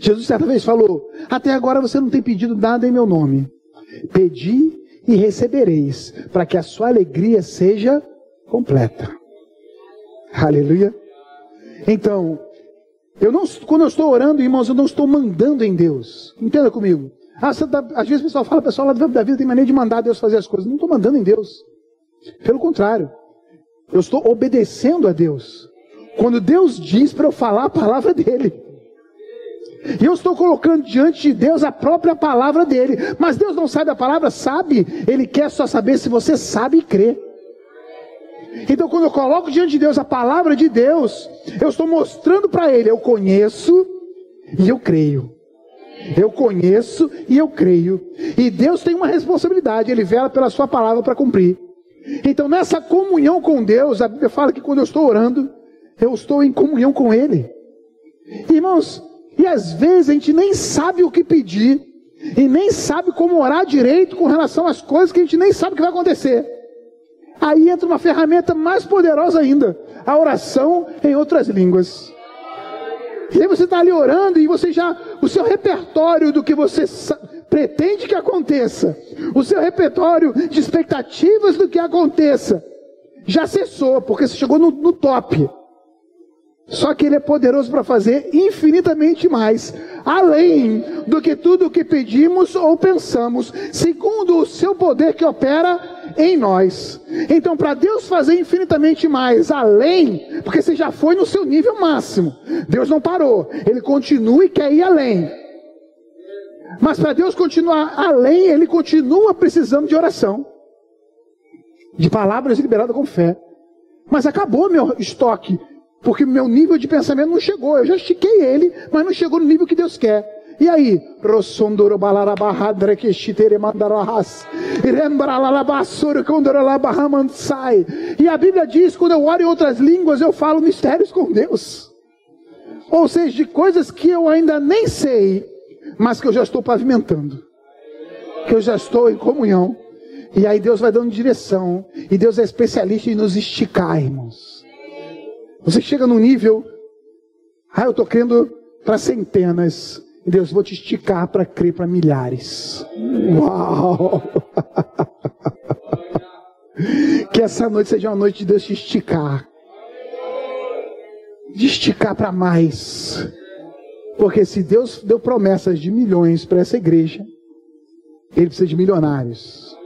Jesus certa vez falou: Até agora você não tem pedido nada em meu nome. Pedi e recebereis, para que a sua alegria seja completa. Aleluia. Então, eu não, quando eu estou orando, irmãos, eu não estou mandando em Deus. Entenda comigo. Ah, tá, às vezes o pessoal fala, o pessoal lá da vida tem maneira de mandar Deus fazer as coisas. Não estou mandando em Deus. Pelo contrário. Eu estou obedecendo a Deus. Quando Deus diz para eu falar a palavra dele. E eu estou colocando diante de Deus a própria palavra dele. Mas Deus não sabe a palavra? Sabe. Ele quer só saber se você sabe e crê. Então, quando eu coloco diante de Deus a palavra de Deus, eu estou mostrando para ele: eu conheço e eu creio. Eu conheço e eu creio. E Deus tem uma responsabilidade, Ele vela pela Sua palavra para cumprir. Então, nessa comunhão com Deus, a Bíblia fala que quando eu estou orando, eu estou em comunhão com Ele. Irmãos, e às vezes a gente nem sabe o que pedir, e nem sabe como orar direito com relação às coisas que a gente nem sabe o que vai acontecer. Aí entra uma ferramenta mais poderosa ainda: a oração em outras línguas. E aí você está ali orando e você já, o seu repertório do que você pretende que aconteça, o seu repertório de expectativas do que aconteça, já cessou, porque você chegou no, no top. Só que Ele é poderoso para fazer infinitamente mais, além do que tudo o que pedimos ou pensamos, segundo o seu poder que opera em nós. Então, para Deus fazer infinitamente mais, além, porque você já foi no seu nível máximo, Deus não parou, Ele continua e quer ir além. Mas para Deus continuar além, Ele continua precisando de oração, de palavras liberadas com fé. Mas acabou meu estoque porque meu nível de pensamento não chegou. Eu já estiquei ele, mas não chegou no nível que Deus quer. E aí? E a Bíblia diz: quando eu oro em outras línguas, eu falo mistérios com Deus. Ou seja, de coisas que eu ainda nem sei, mas que eu já estou pavimentando, que eu já estou em comunhão. E aí Deus vai dando direção. E Deus é especialista em nos esticar, irmãos. Você chega num nível, ah, eu estou crendo para centenas. Deus, vou te esticar para crer para milhares. Uau! que essa noite seja uma noite de Deus te esticar. De esticar para mais. Porque se Deus deu promessas de milhões para essa igreja, ele precisa de milionários.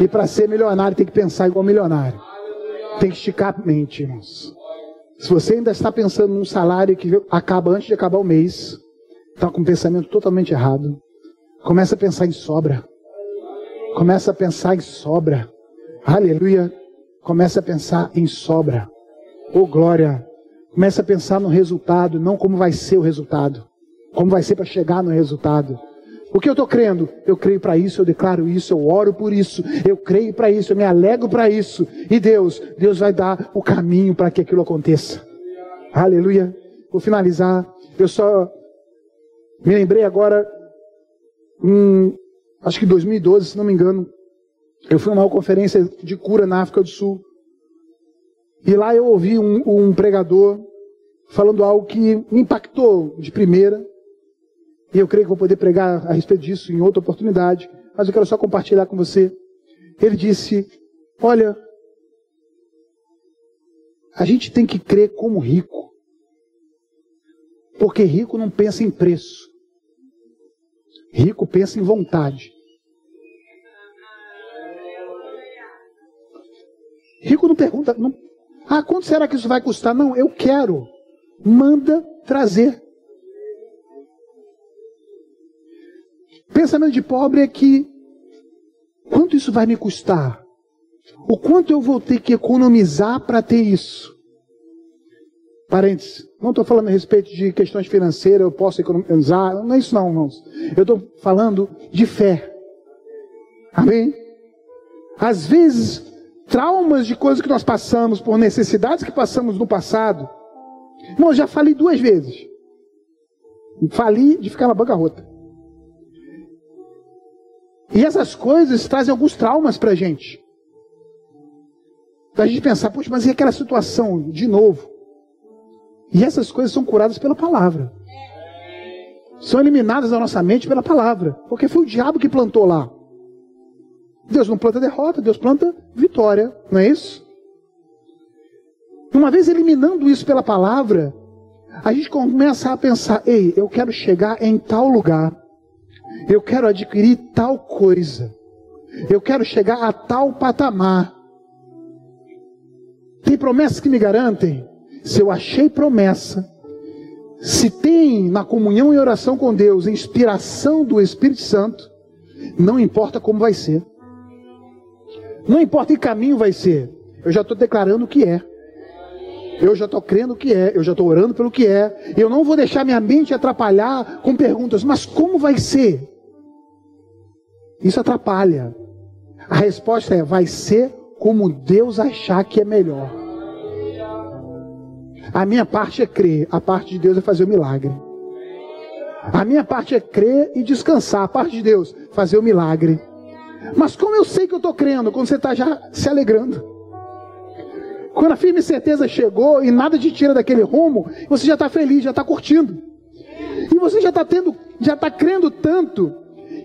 E para ser milionário tem que pensar igual milionário. Tem que esticar a mente, irmãos. Se você ainda está pensando num salário que acaba antes de acabar o mês, está com um pensamento totalmente errado. Começa a pensar em sobra. Começa a pensar em sobra. Aleluia. Começa a pensar em sobra. Oh glória. Começa a pensar no resultado, não como vai ser o resultado. Como vai ser para chegar no resultado. O que eu estou crendo? Eu creio para isso, eu declaro isso, eu oro por isso, eu creio para isso, eu me alegro para isso. E Deus, Deus vai dar o caminho para que aquilo aconteça. Aleluia. Vou finalizar. Eu só me lembrei agora, em, acho que 2012, se não me engano, eu fui numa conferência de cura na África do Sul. E lá eu ouvi um, um pregador falando algo que impactou de primeira. E eu creio que vou poder pregar a respeito disso em outra oportunidade, mas eu quero só compartilhar com você. Ele disse: Olha, a gente tem que crer como rico, porque rico não pensa em preço, rico pensa em vontade. Rico não pergunta, não, ah, quanto será que isso vai custar? Não, eu quero. Manda trazer. Pensamento de pobre é que quanto isso vai me custar? O quanto eu vou ter que economizar para ter isso? Parênteses, não estou falando a respeito de questões financeiras, eu posso economizar, não é isso não, irmãos. Eu estou falando de fé. Amém? Às vezes, traumas de coisas que nós passamos, por necessidades que passamos no passado. Irmão, já falei duas vezes. Fali de ficar na bancarrota. E essas coisas trazem alguns traumas para a gente. Da gente pensar, poxa, mas e aquela situação de novo? E essas coisas são curadas pela palavra. São eliminadas da nossa mente pela palavra. Porque foi o diabo que plantou lá. Deus não planta derrota, Deus planta vitória. Não é isso? Uma vez eliminando isso pela palavra, a gente começa a pensar: ei, eu quero chegar em tal lugar. Eu quero adquirir tal coisa. Eu quero chegar a tal patamar. Tem promessas que me garantem? Se eu achei promessa, se tem na comunhão e oração com Deus inspiração do Espírito Santo, não importa como vai ser. Não importa que caminho vai ser. Eu já estou declarando o que é. Eu já estou crendo que é, eu já estou orando pelo que é. Eu não vou deixar minha mente atrapalhar com perguntas, mas como vai ser? Isso atrapalha. A resposta é: vai ser como Deus achar que é melhor. A minha parte é crer, a parte de Deus é fazer o milagre. A minha parte é crer e descansar, a parte de Deus, fazer o milagre. Mas como eu sei que eu estou crendo? Quando você está já se alegrando. Quando a firme certeza chegou e nada te tira daquele rumo, você já está feliz, já está curtindo. E você já está tendo, já está crendo tanto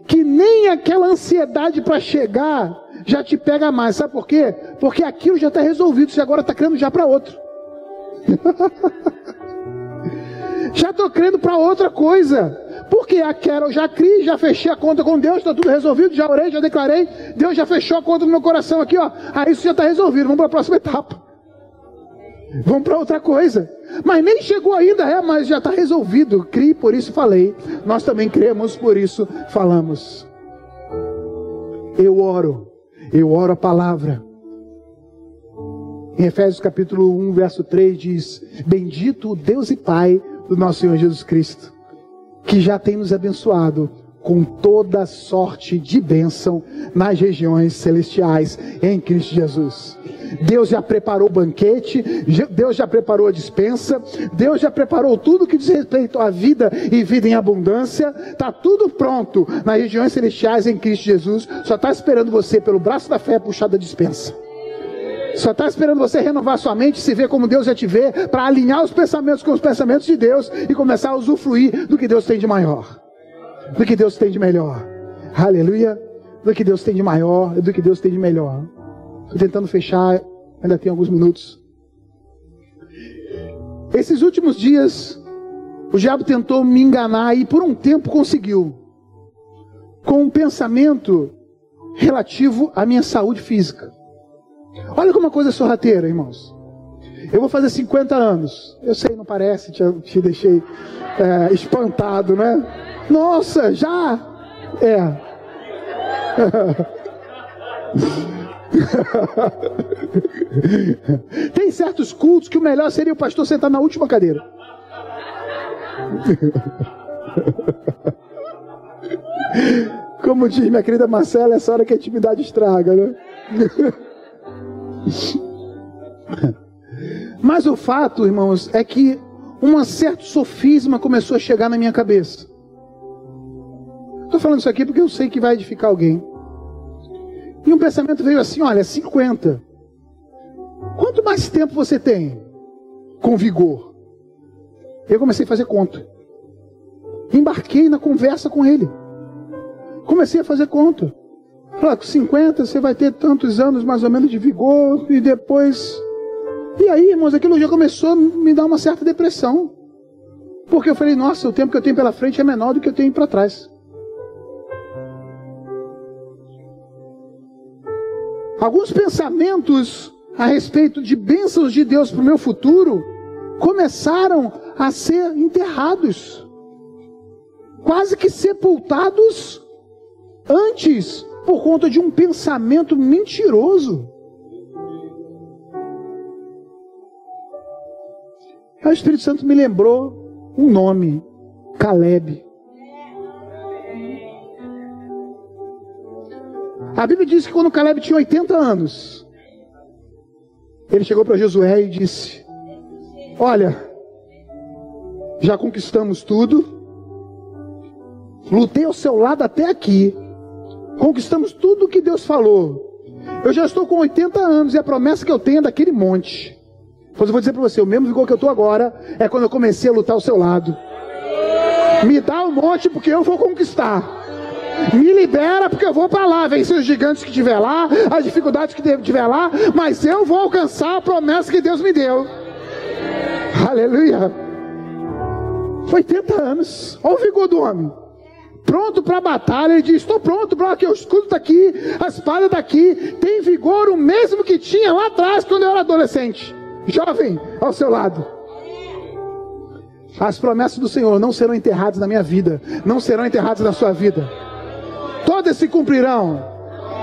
que nem aquela ansiedade para chegar já te pega mais. Sabe por quê? Porque aquilo já está resolvido. Você agora está crendo já para outro. já estou crendo para outra coisa. Porque aquela já criei, já fechei a conta com Deus, está tudo resolvido, já orei, já declarei. Deus já fechou a conta no meu coração aqui, ó. Aí isso já está resolvido. Vamos para a próxima etapa. Vamos para outra coisa. Mas nem chegou ainda, é, mas já está resolvido. Crie, por isso falei. Nós também cremos, por isso falamos. Eu oro, eu oro a palavra. Em Efésios capítulo 1, verso 3 diz: Bendito o Deus e Pai do nosso Senhor Jesus Cristo, que já tem nos abençoado com toda sorte de bênção nas regiões celestiais em Cristo Jesus. Deus já preparou o banquete, Deus já preparou a dispensa, Deus já preparou tudo que diz respeito à vida e vida em abundância, está tudo pronto nas regiões celestiais em Cristo Jesus, só está esperando você pelo braço da fé puxar da dispensa. Só está esperando você renovar sua mente, se ver como Deus já te vê, para alinhar os pensamentos com os pensamentos de Deus e começar a usufruir do que Deus tem de maior, do que Deus tem de melhor. Aleluia! Do que Deus tem de maior, do que Deus tem de melhor. Estou tentando fechar, ainda tem alguns minutos. Esses últimos dias, o diabo tentou me enganar e por um tempo conseguiu. Com um pensamento relativo à minha saúde física. Olha como uma coisa é sorrateira, irmãos. Eu vou fazer 50 anos. Eu sei, não parece, te, te deixei é, espantado, né? Nossa, já? É. Tem certos cultos que o melhor seria o pastor sentar na última cadeira. Como diz minha querida Marcela, essa hora que a intimidade estraga, né? Mas o fato, irmãos, é que um certo sofisma começou a chegar na minha cabeça. Estou falando isso aqui porque eu sei que vai edificar alguém. E um pensamento veio assim: olha, 50. Quanto mais tempo você tem com vigor? Eu comecei a fazer conta. Embarquei na conversa com ele. Comecei a fazer conta. Falei, com 50 você vai ter tantos anos mais ou menos de vigor e depois. E aí, irmãos, aquilo já começou a me dar uma certa depressão. Porque eu falei, nossa, o tempo que eu tenho pela frente é menor do que eu tenho para trás. Alguns pensamentos a respeito de bênçãos de Deus para o meu futuro começaram a ser enterrados, quase que sepultados antes por conta de um pensamento mentiroso. o Espírito Santo me lembrou um nome, Caleb. A Bíblia diz que quando Caleb tinha 80 anos, ele chegou para Josué e disse: Olha, já conquistamos tudo, lutei ao seu lado até aqui, conquistamos tudo o que Deus falou. Eu já estou com 80 anos e a promessa que eu tenho é daquele monte. Pois eu vou dizer para você: o mesmo vigor que eu estou agora é quando eu comecei a lutar ao seu lado. Me dá o um monte porque eu vou conquistar. Me libera porque eu vou para lá, vencer os gigantes que tiver lá, as dificuldades que tiver lá, mas eu vou alcançar a promessa que Deus me deu. Aleluia. 80 anos. Olha o vigor do homem. Pronto para a batalha, ele diz: Estou pronto para que o escudo está aqui, a espada está aqui. Tem vigor o mesmo que tinha lá atrás, quando eu era adolescente, jovem ao seu lado. As promessas do Senhor não serão enterradas na minha vida, não serão enterradas na sua vida. Todas se cumprirão.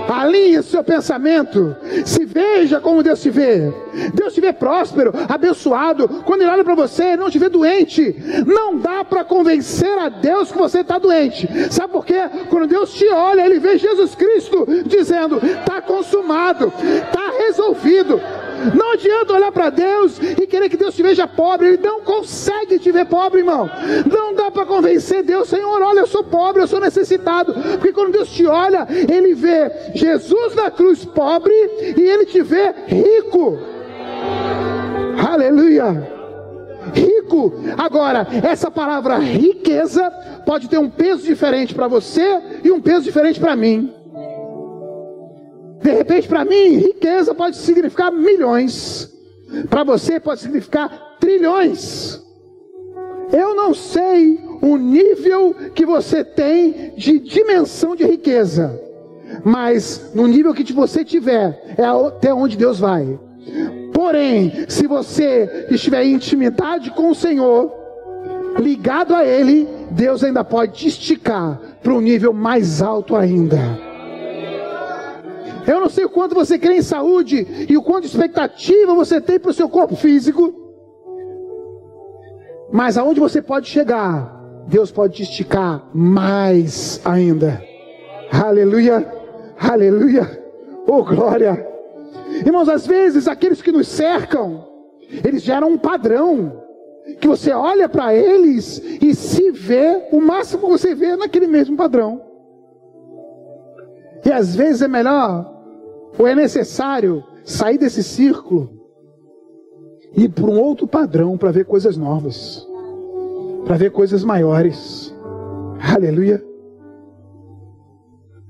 Alinhe seu pensamento. Se veja como Deus te vê. Deus te vê próspero, abençoado. Quando Ele olha para você, Ele não te vê doente. Não dá para convencer a Deus que você está doente. Sabe por quê? Quando Deus te olha, Ele vê Jesus Cristo dizendo: está consumado, está resolvido. Não adianta olhar para Deus e querer que Deus te veja pobre. Ele não consegue te ver pobre, irmão. Não dá para convencer Deus, Senhor, olha, eu sou pobre, eu sou necessitado. Porque quando Deus te olha, Ele vê Jesus na cruz pobre e Ele te vê rico. Aleluia rico. Agora, essa palavra riqueza pode ter um peso diferente para você e um peso diferente para mim. De repente, para mim, riqueza pode significar milhões. Para você, pode significar trilhões. Eu não sei o nível que você tem de dimensão de riqueza. Mas no nível que você tiver, é até onde Deus vai. Porém, se você estiver em intimidade com o Senhor, ligado a Ele, Deus ainda pode te esticar para um nível mais alto ainda. Eu não sei o quanto você crê em saúde e o quanto expectativa você tem para o seu corpo físico. Mas aonde você pode chegar, Deus pode te esticar mais ainda. Aleluia, aleluia, oh glória. Irmãos, às vezes aqueles que nos cercam, eles geram um padrão. Que você olha para eles e se vê, o máximo que você vê é naquele mesmo padrão. E às vezes é melhor ou é necessário sair desse círculo e ir para um outro padrão para ver coisas novas, para ver coisas maiores. Aleluia.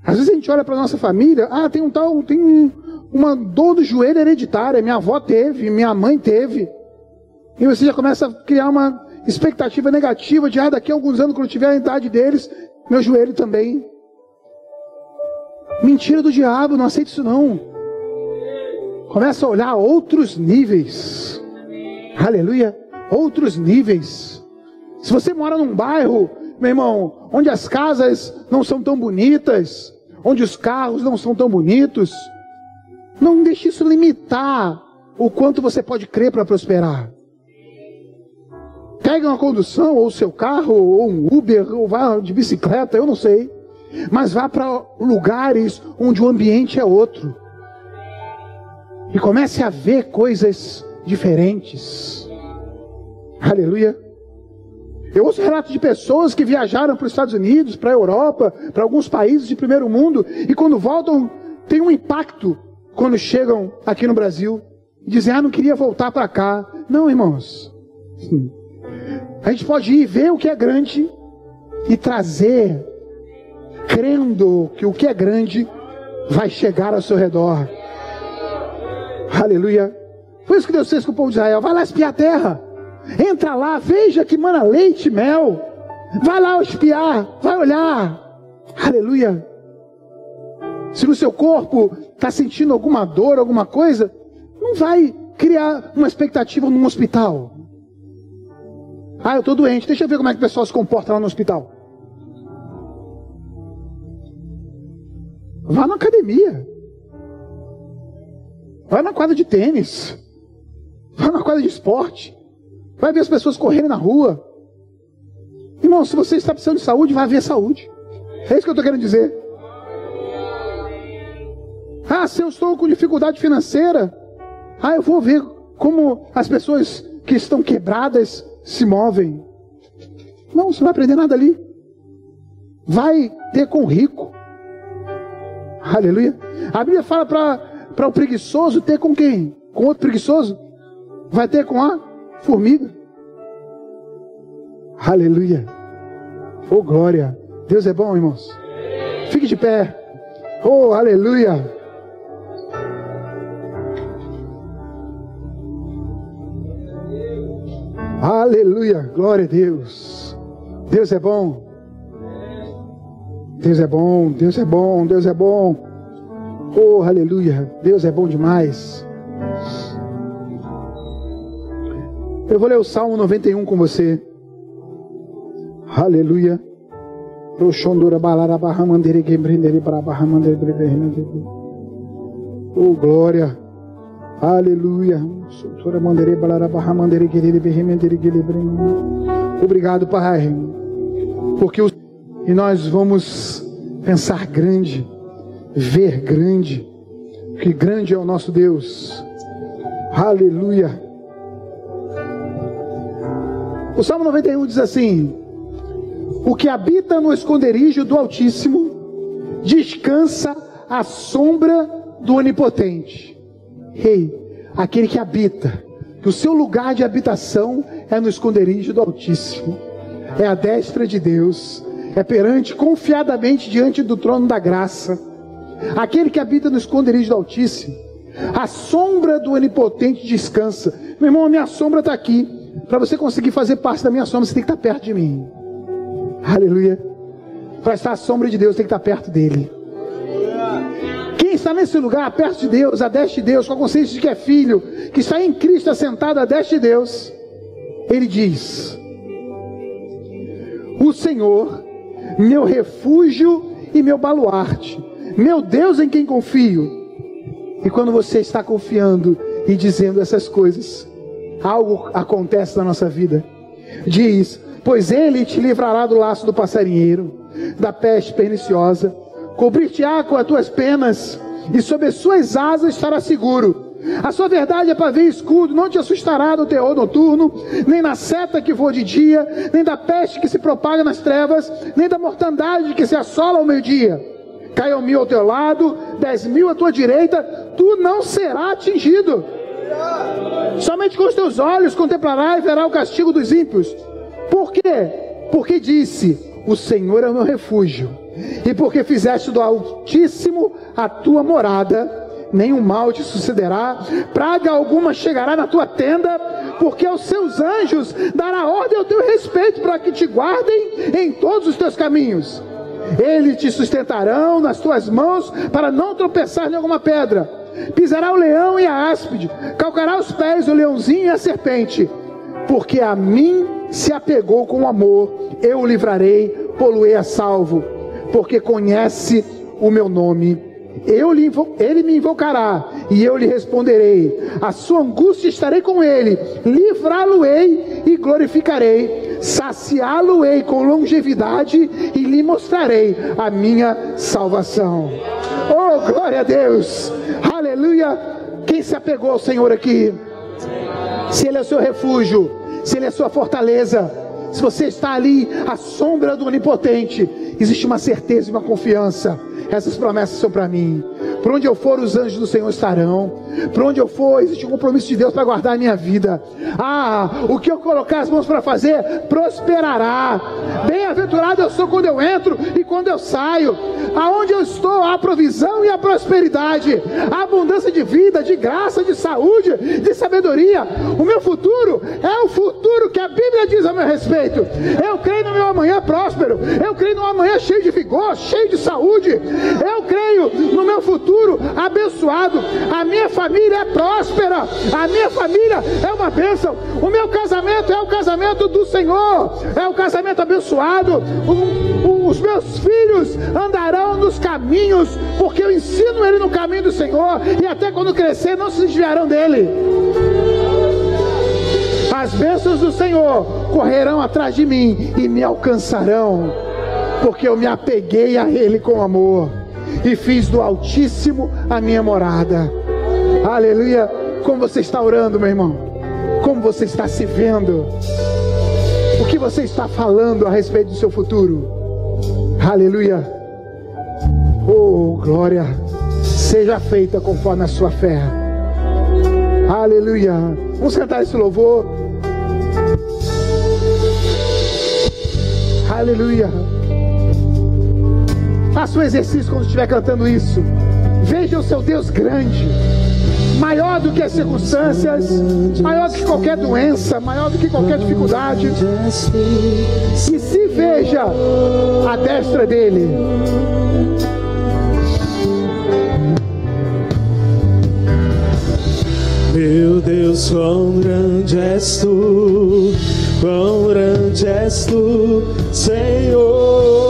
Às vezes a gente olha para nossa família, ah, tem um tal, tem uma dor do joelho hereditária, minha avó teve, minha mãe teve. E você já começa a criar uma expectativa negativa de, ah, daqui a alguns anos, quando eu tiver a idade deles, meu joelho também. Mentira do diabo, não aceita isso não. Começa a olhar outros níveis. Aleluia. Outros níveis. Se você mora num bairro, meu irmão, onde as casas não são tão bonitas, onde os carros não são tão bonitos, não deixe isso limitar o quanto você pode crer para prosperar. Pegue uma condução, ou seu carro, ou um Uber, ou vá de bicicleta, eu não sei. Mas vá para lugares onde o ambiente é outro. E comece a ver coisas diferentes. Aleluia. Eu ouço relatos de pessoas que viajaram para os Estados Unidos, para a Europa, para alguns países de primeiro mundo, e quando voltam, tem um impacto quando chegam aqui no Brasil. Dizem, ah, não queria voltar para cá. Não, irmãos. A gente pode ir ver o que é grande e trazer crendo que o que é grande vai chegar ao seu redor. Aleluia. Foi isso que Deus fez com o povo de Israel. Vai lá espiar a terra. Entra lá, veja que mana leite e mel. Vai lá espiar, vai olhar. Aleluia. Se no seu corpo está sentindo alguma dor, alguma coisa, não vai criar uma expectativa num hospital. Ah, eu estou doente, deixa eu ver como é que o pessoal se comporta lá no hospital. Vá na academia. Vai na quadra de tênis. Vai na quadra de esporte. Vai ver as pessoas correrem na rua. Irmão, se você está precisando de saúde, vai ver saúde. É isso que eu estou querendo dizer. Ah, se eu estou com dificuldade financeira, ah, eu vou ver como as pessoas que estão quebradas se movem. Não, você não vai aprender nada ali. Vai ter com o rico. Aleluia. A Bíblia fala para o preguiçoso ter com quem? Com outro preguiçoso? Vai ter com a formiga. Aleluia. Oh glória. Deus é bom, irmãos. Fique de pé. Oh, aleluia. Aleluia. Glória a Deus. Deus é bom. Deus é bom, Deus é bom, Deus é bom. Oh, aleluia. Deus é bom demais. Eu vou ler o Salmo 91 com você. Aleluia. Oh, glória. Aleluia. Obrigado, Pai. Porque o... e nós vamos pensar grande, ver grande, que grande é o nosso Deus. Aleluia. O Salmo 91 diz assim: O que habita no esconderijo do Altíssimo descansa à sombra do Onipotente. Rei, aquele que habita, que o seu lugar de habitação é no esconderijo do Altíssimo, é a destra de Deus, é perante confiadamente diante do trono da graça. Aquele que habita no esconderijo do Altíssimo, a sombra do Onipotente descansa. Meu irmão, a minha sombra está aqui. Para você conseguir fazer parte da minha sombra, você tem que estar perto de mim. Aleluia. Para estar à sombra de Deus, tem que estar perto dele. Quem está nesse lugar, perto de Deus, a destra de Deus, com a consciência de que é filho, que está em Cristo assentado à destra de Deus, ele diz: O Senhor, meu refúgio e meu baluarte, meu Deus em quem confio. E quando você está confiando e dizendo essas coisas, algo acontece na nossa vida. Diz: Pois ele te livrará do laço do passarinheiro, da peste perniciosa, cobrir-te-á com as tuas penas, e sob as suas asas estará seguro. A sua verdade é para ver escudo, não te assustará do terror noturno, nem na seta que voa de dia, nem da peste que se propaga nas trevas, nem da mortandade que se assola ao meio-dia. Caiam mil ao teu lado, dez mil à tua direita, tu não será atingido. Somente com os teus olhos contemplará e verá o castigo dos ímpios. Por quê? Porque disse: O Senhor é o meu refúgio. E porque fizeste do Altíssimo a tua morada, nenhum mal te sucederá, praga alguma chegará na tua tenda, porque aos seus anjos dará ordem ao teu respeito para que te guardem em todos os teus caminhos. Eles te sustentarão nas tuas mãos para não tropeçar em alguma pedra. Pisará o leão e a áspide, calcará os pés o leãozinho e a serpente, porque a mim se apegou com amor, eu o livrarei, poluei a salvo, porque conhece o meu nome. Eu lhe, ele me invocará e eu lhe responderei. A sua angústia estarei com ele, livrá-lo-ei e glorificarei, saciá-lo-ei com longevidade e lhe mostrarei a minha salvação. Oh, glória a Deus! Aleluia! Quem se apegou ao Senhor aqui? Se Ele é o seu refúgio, se Ele é a sua fortaleza, se você está ali à sombra do Onipotente, existe uma certeza e uma confiança essas promessas são para mim. Por onde eu for, os anjos do Senhor estarão. Por onde eu for, existe um compromisso de Deus para guardar a minha vida. Ah, o que eu colocar as mãos para fazer, prosperará. Bem-aventurado eu sou quando eu entro e quando eu saio. Aonde eu estou, há provisão e a prosperidade, a abundância de vida, de graça, de saúde, de sabedoria. O meu futuro é o futuro que a Bíblia diz a meu respeito. Eu creio no meu amanhã próspero. Eu creio no amanhã cheio de vigor, cheio de saúde. Eu creio no meu futuro abençoado. A minha família é próspera. A minha família é uma bênção. O meu casamento é o casamento do Senhor. É o casamento abençoado. O, o, os meus filhos andarão nos caminhos, porque eu ensino ele no caminho do Senhor. E até quando crescer, não se desviarão dele. As bênçãos do Senhor correrão atrás de mim e me alcançarão porque eu me apeguei a Ele com amor e fiz do Altíssimo a minha morada. Aleluia. Como você está orando, meu irmão? Como você está se vendo? O que você está falando a respeito do seu futuro? Aleluia. Oh, glória. Seja feita conforme a sua fé. Aleluia. Vamos cantar esse louvor. Aleluia. Faça um exercício quando estiver cantando isso. Veja o seu Deus grande, maior do que as circunstâncias, maior do que qualquer doença, maior do que qualquer dificuldade. E se veja a destra dele. Meu Deus, quão grande és tu, quão grande és tu, Senhor.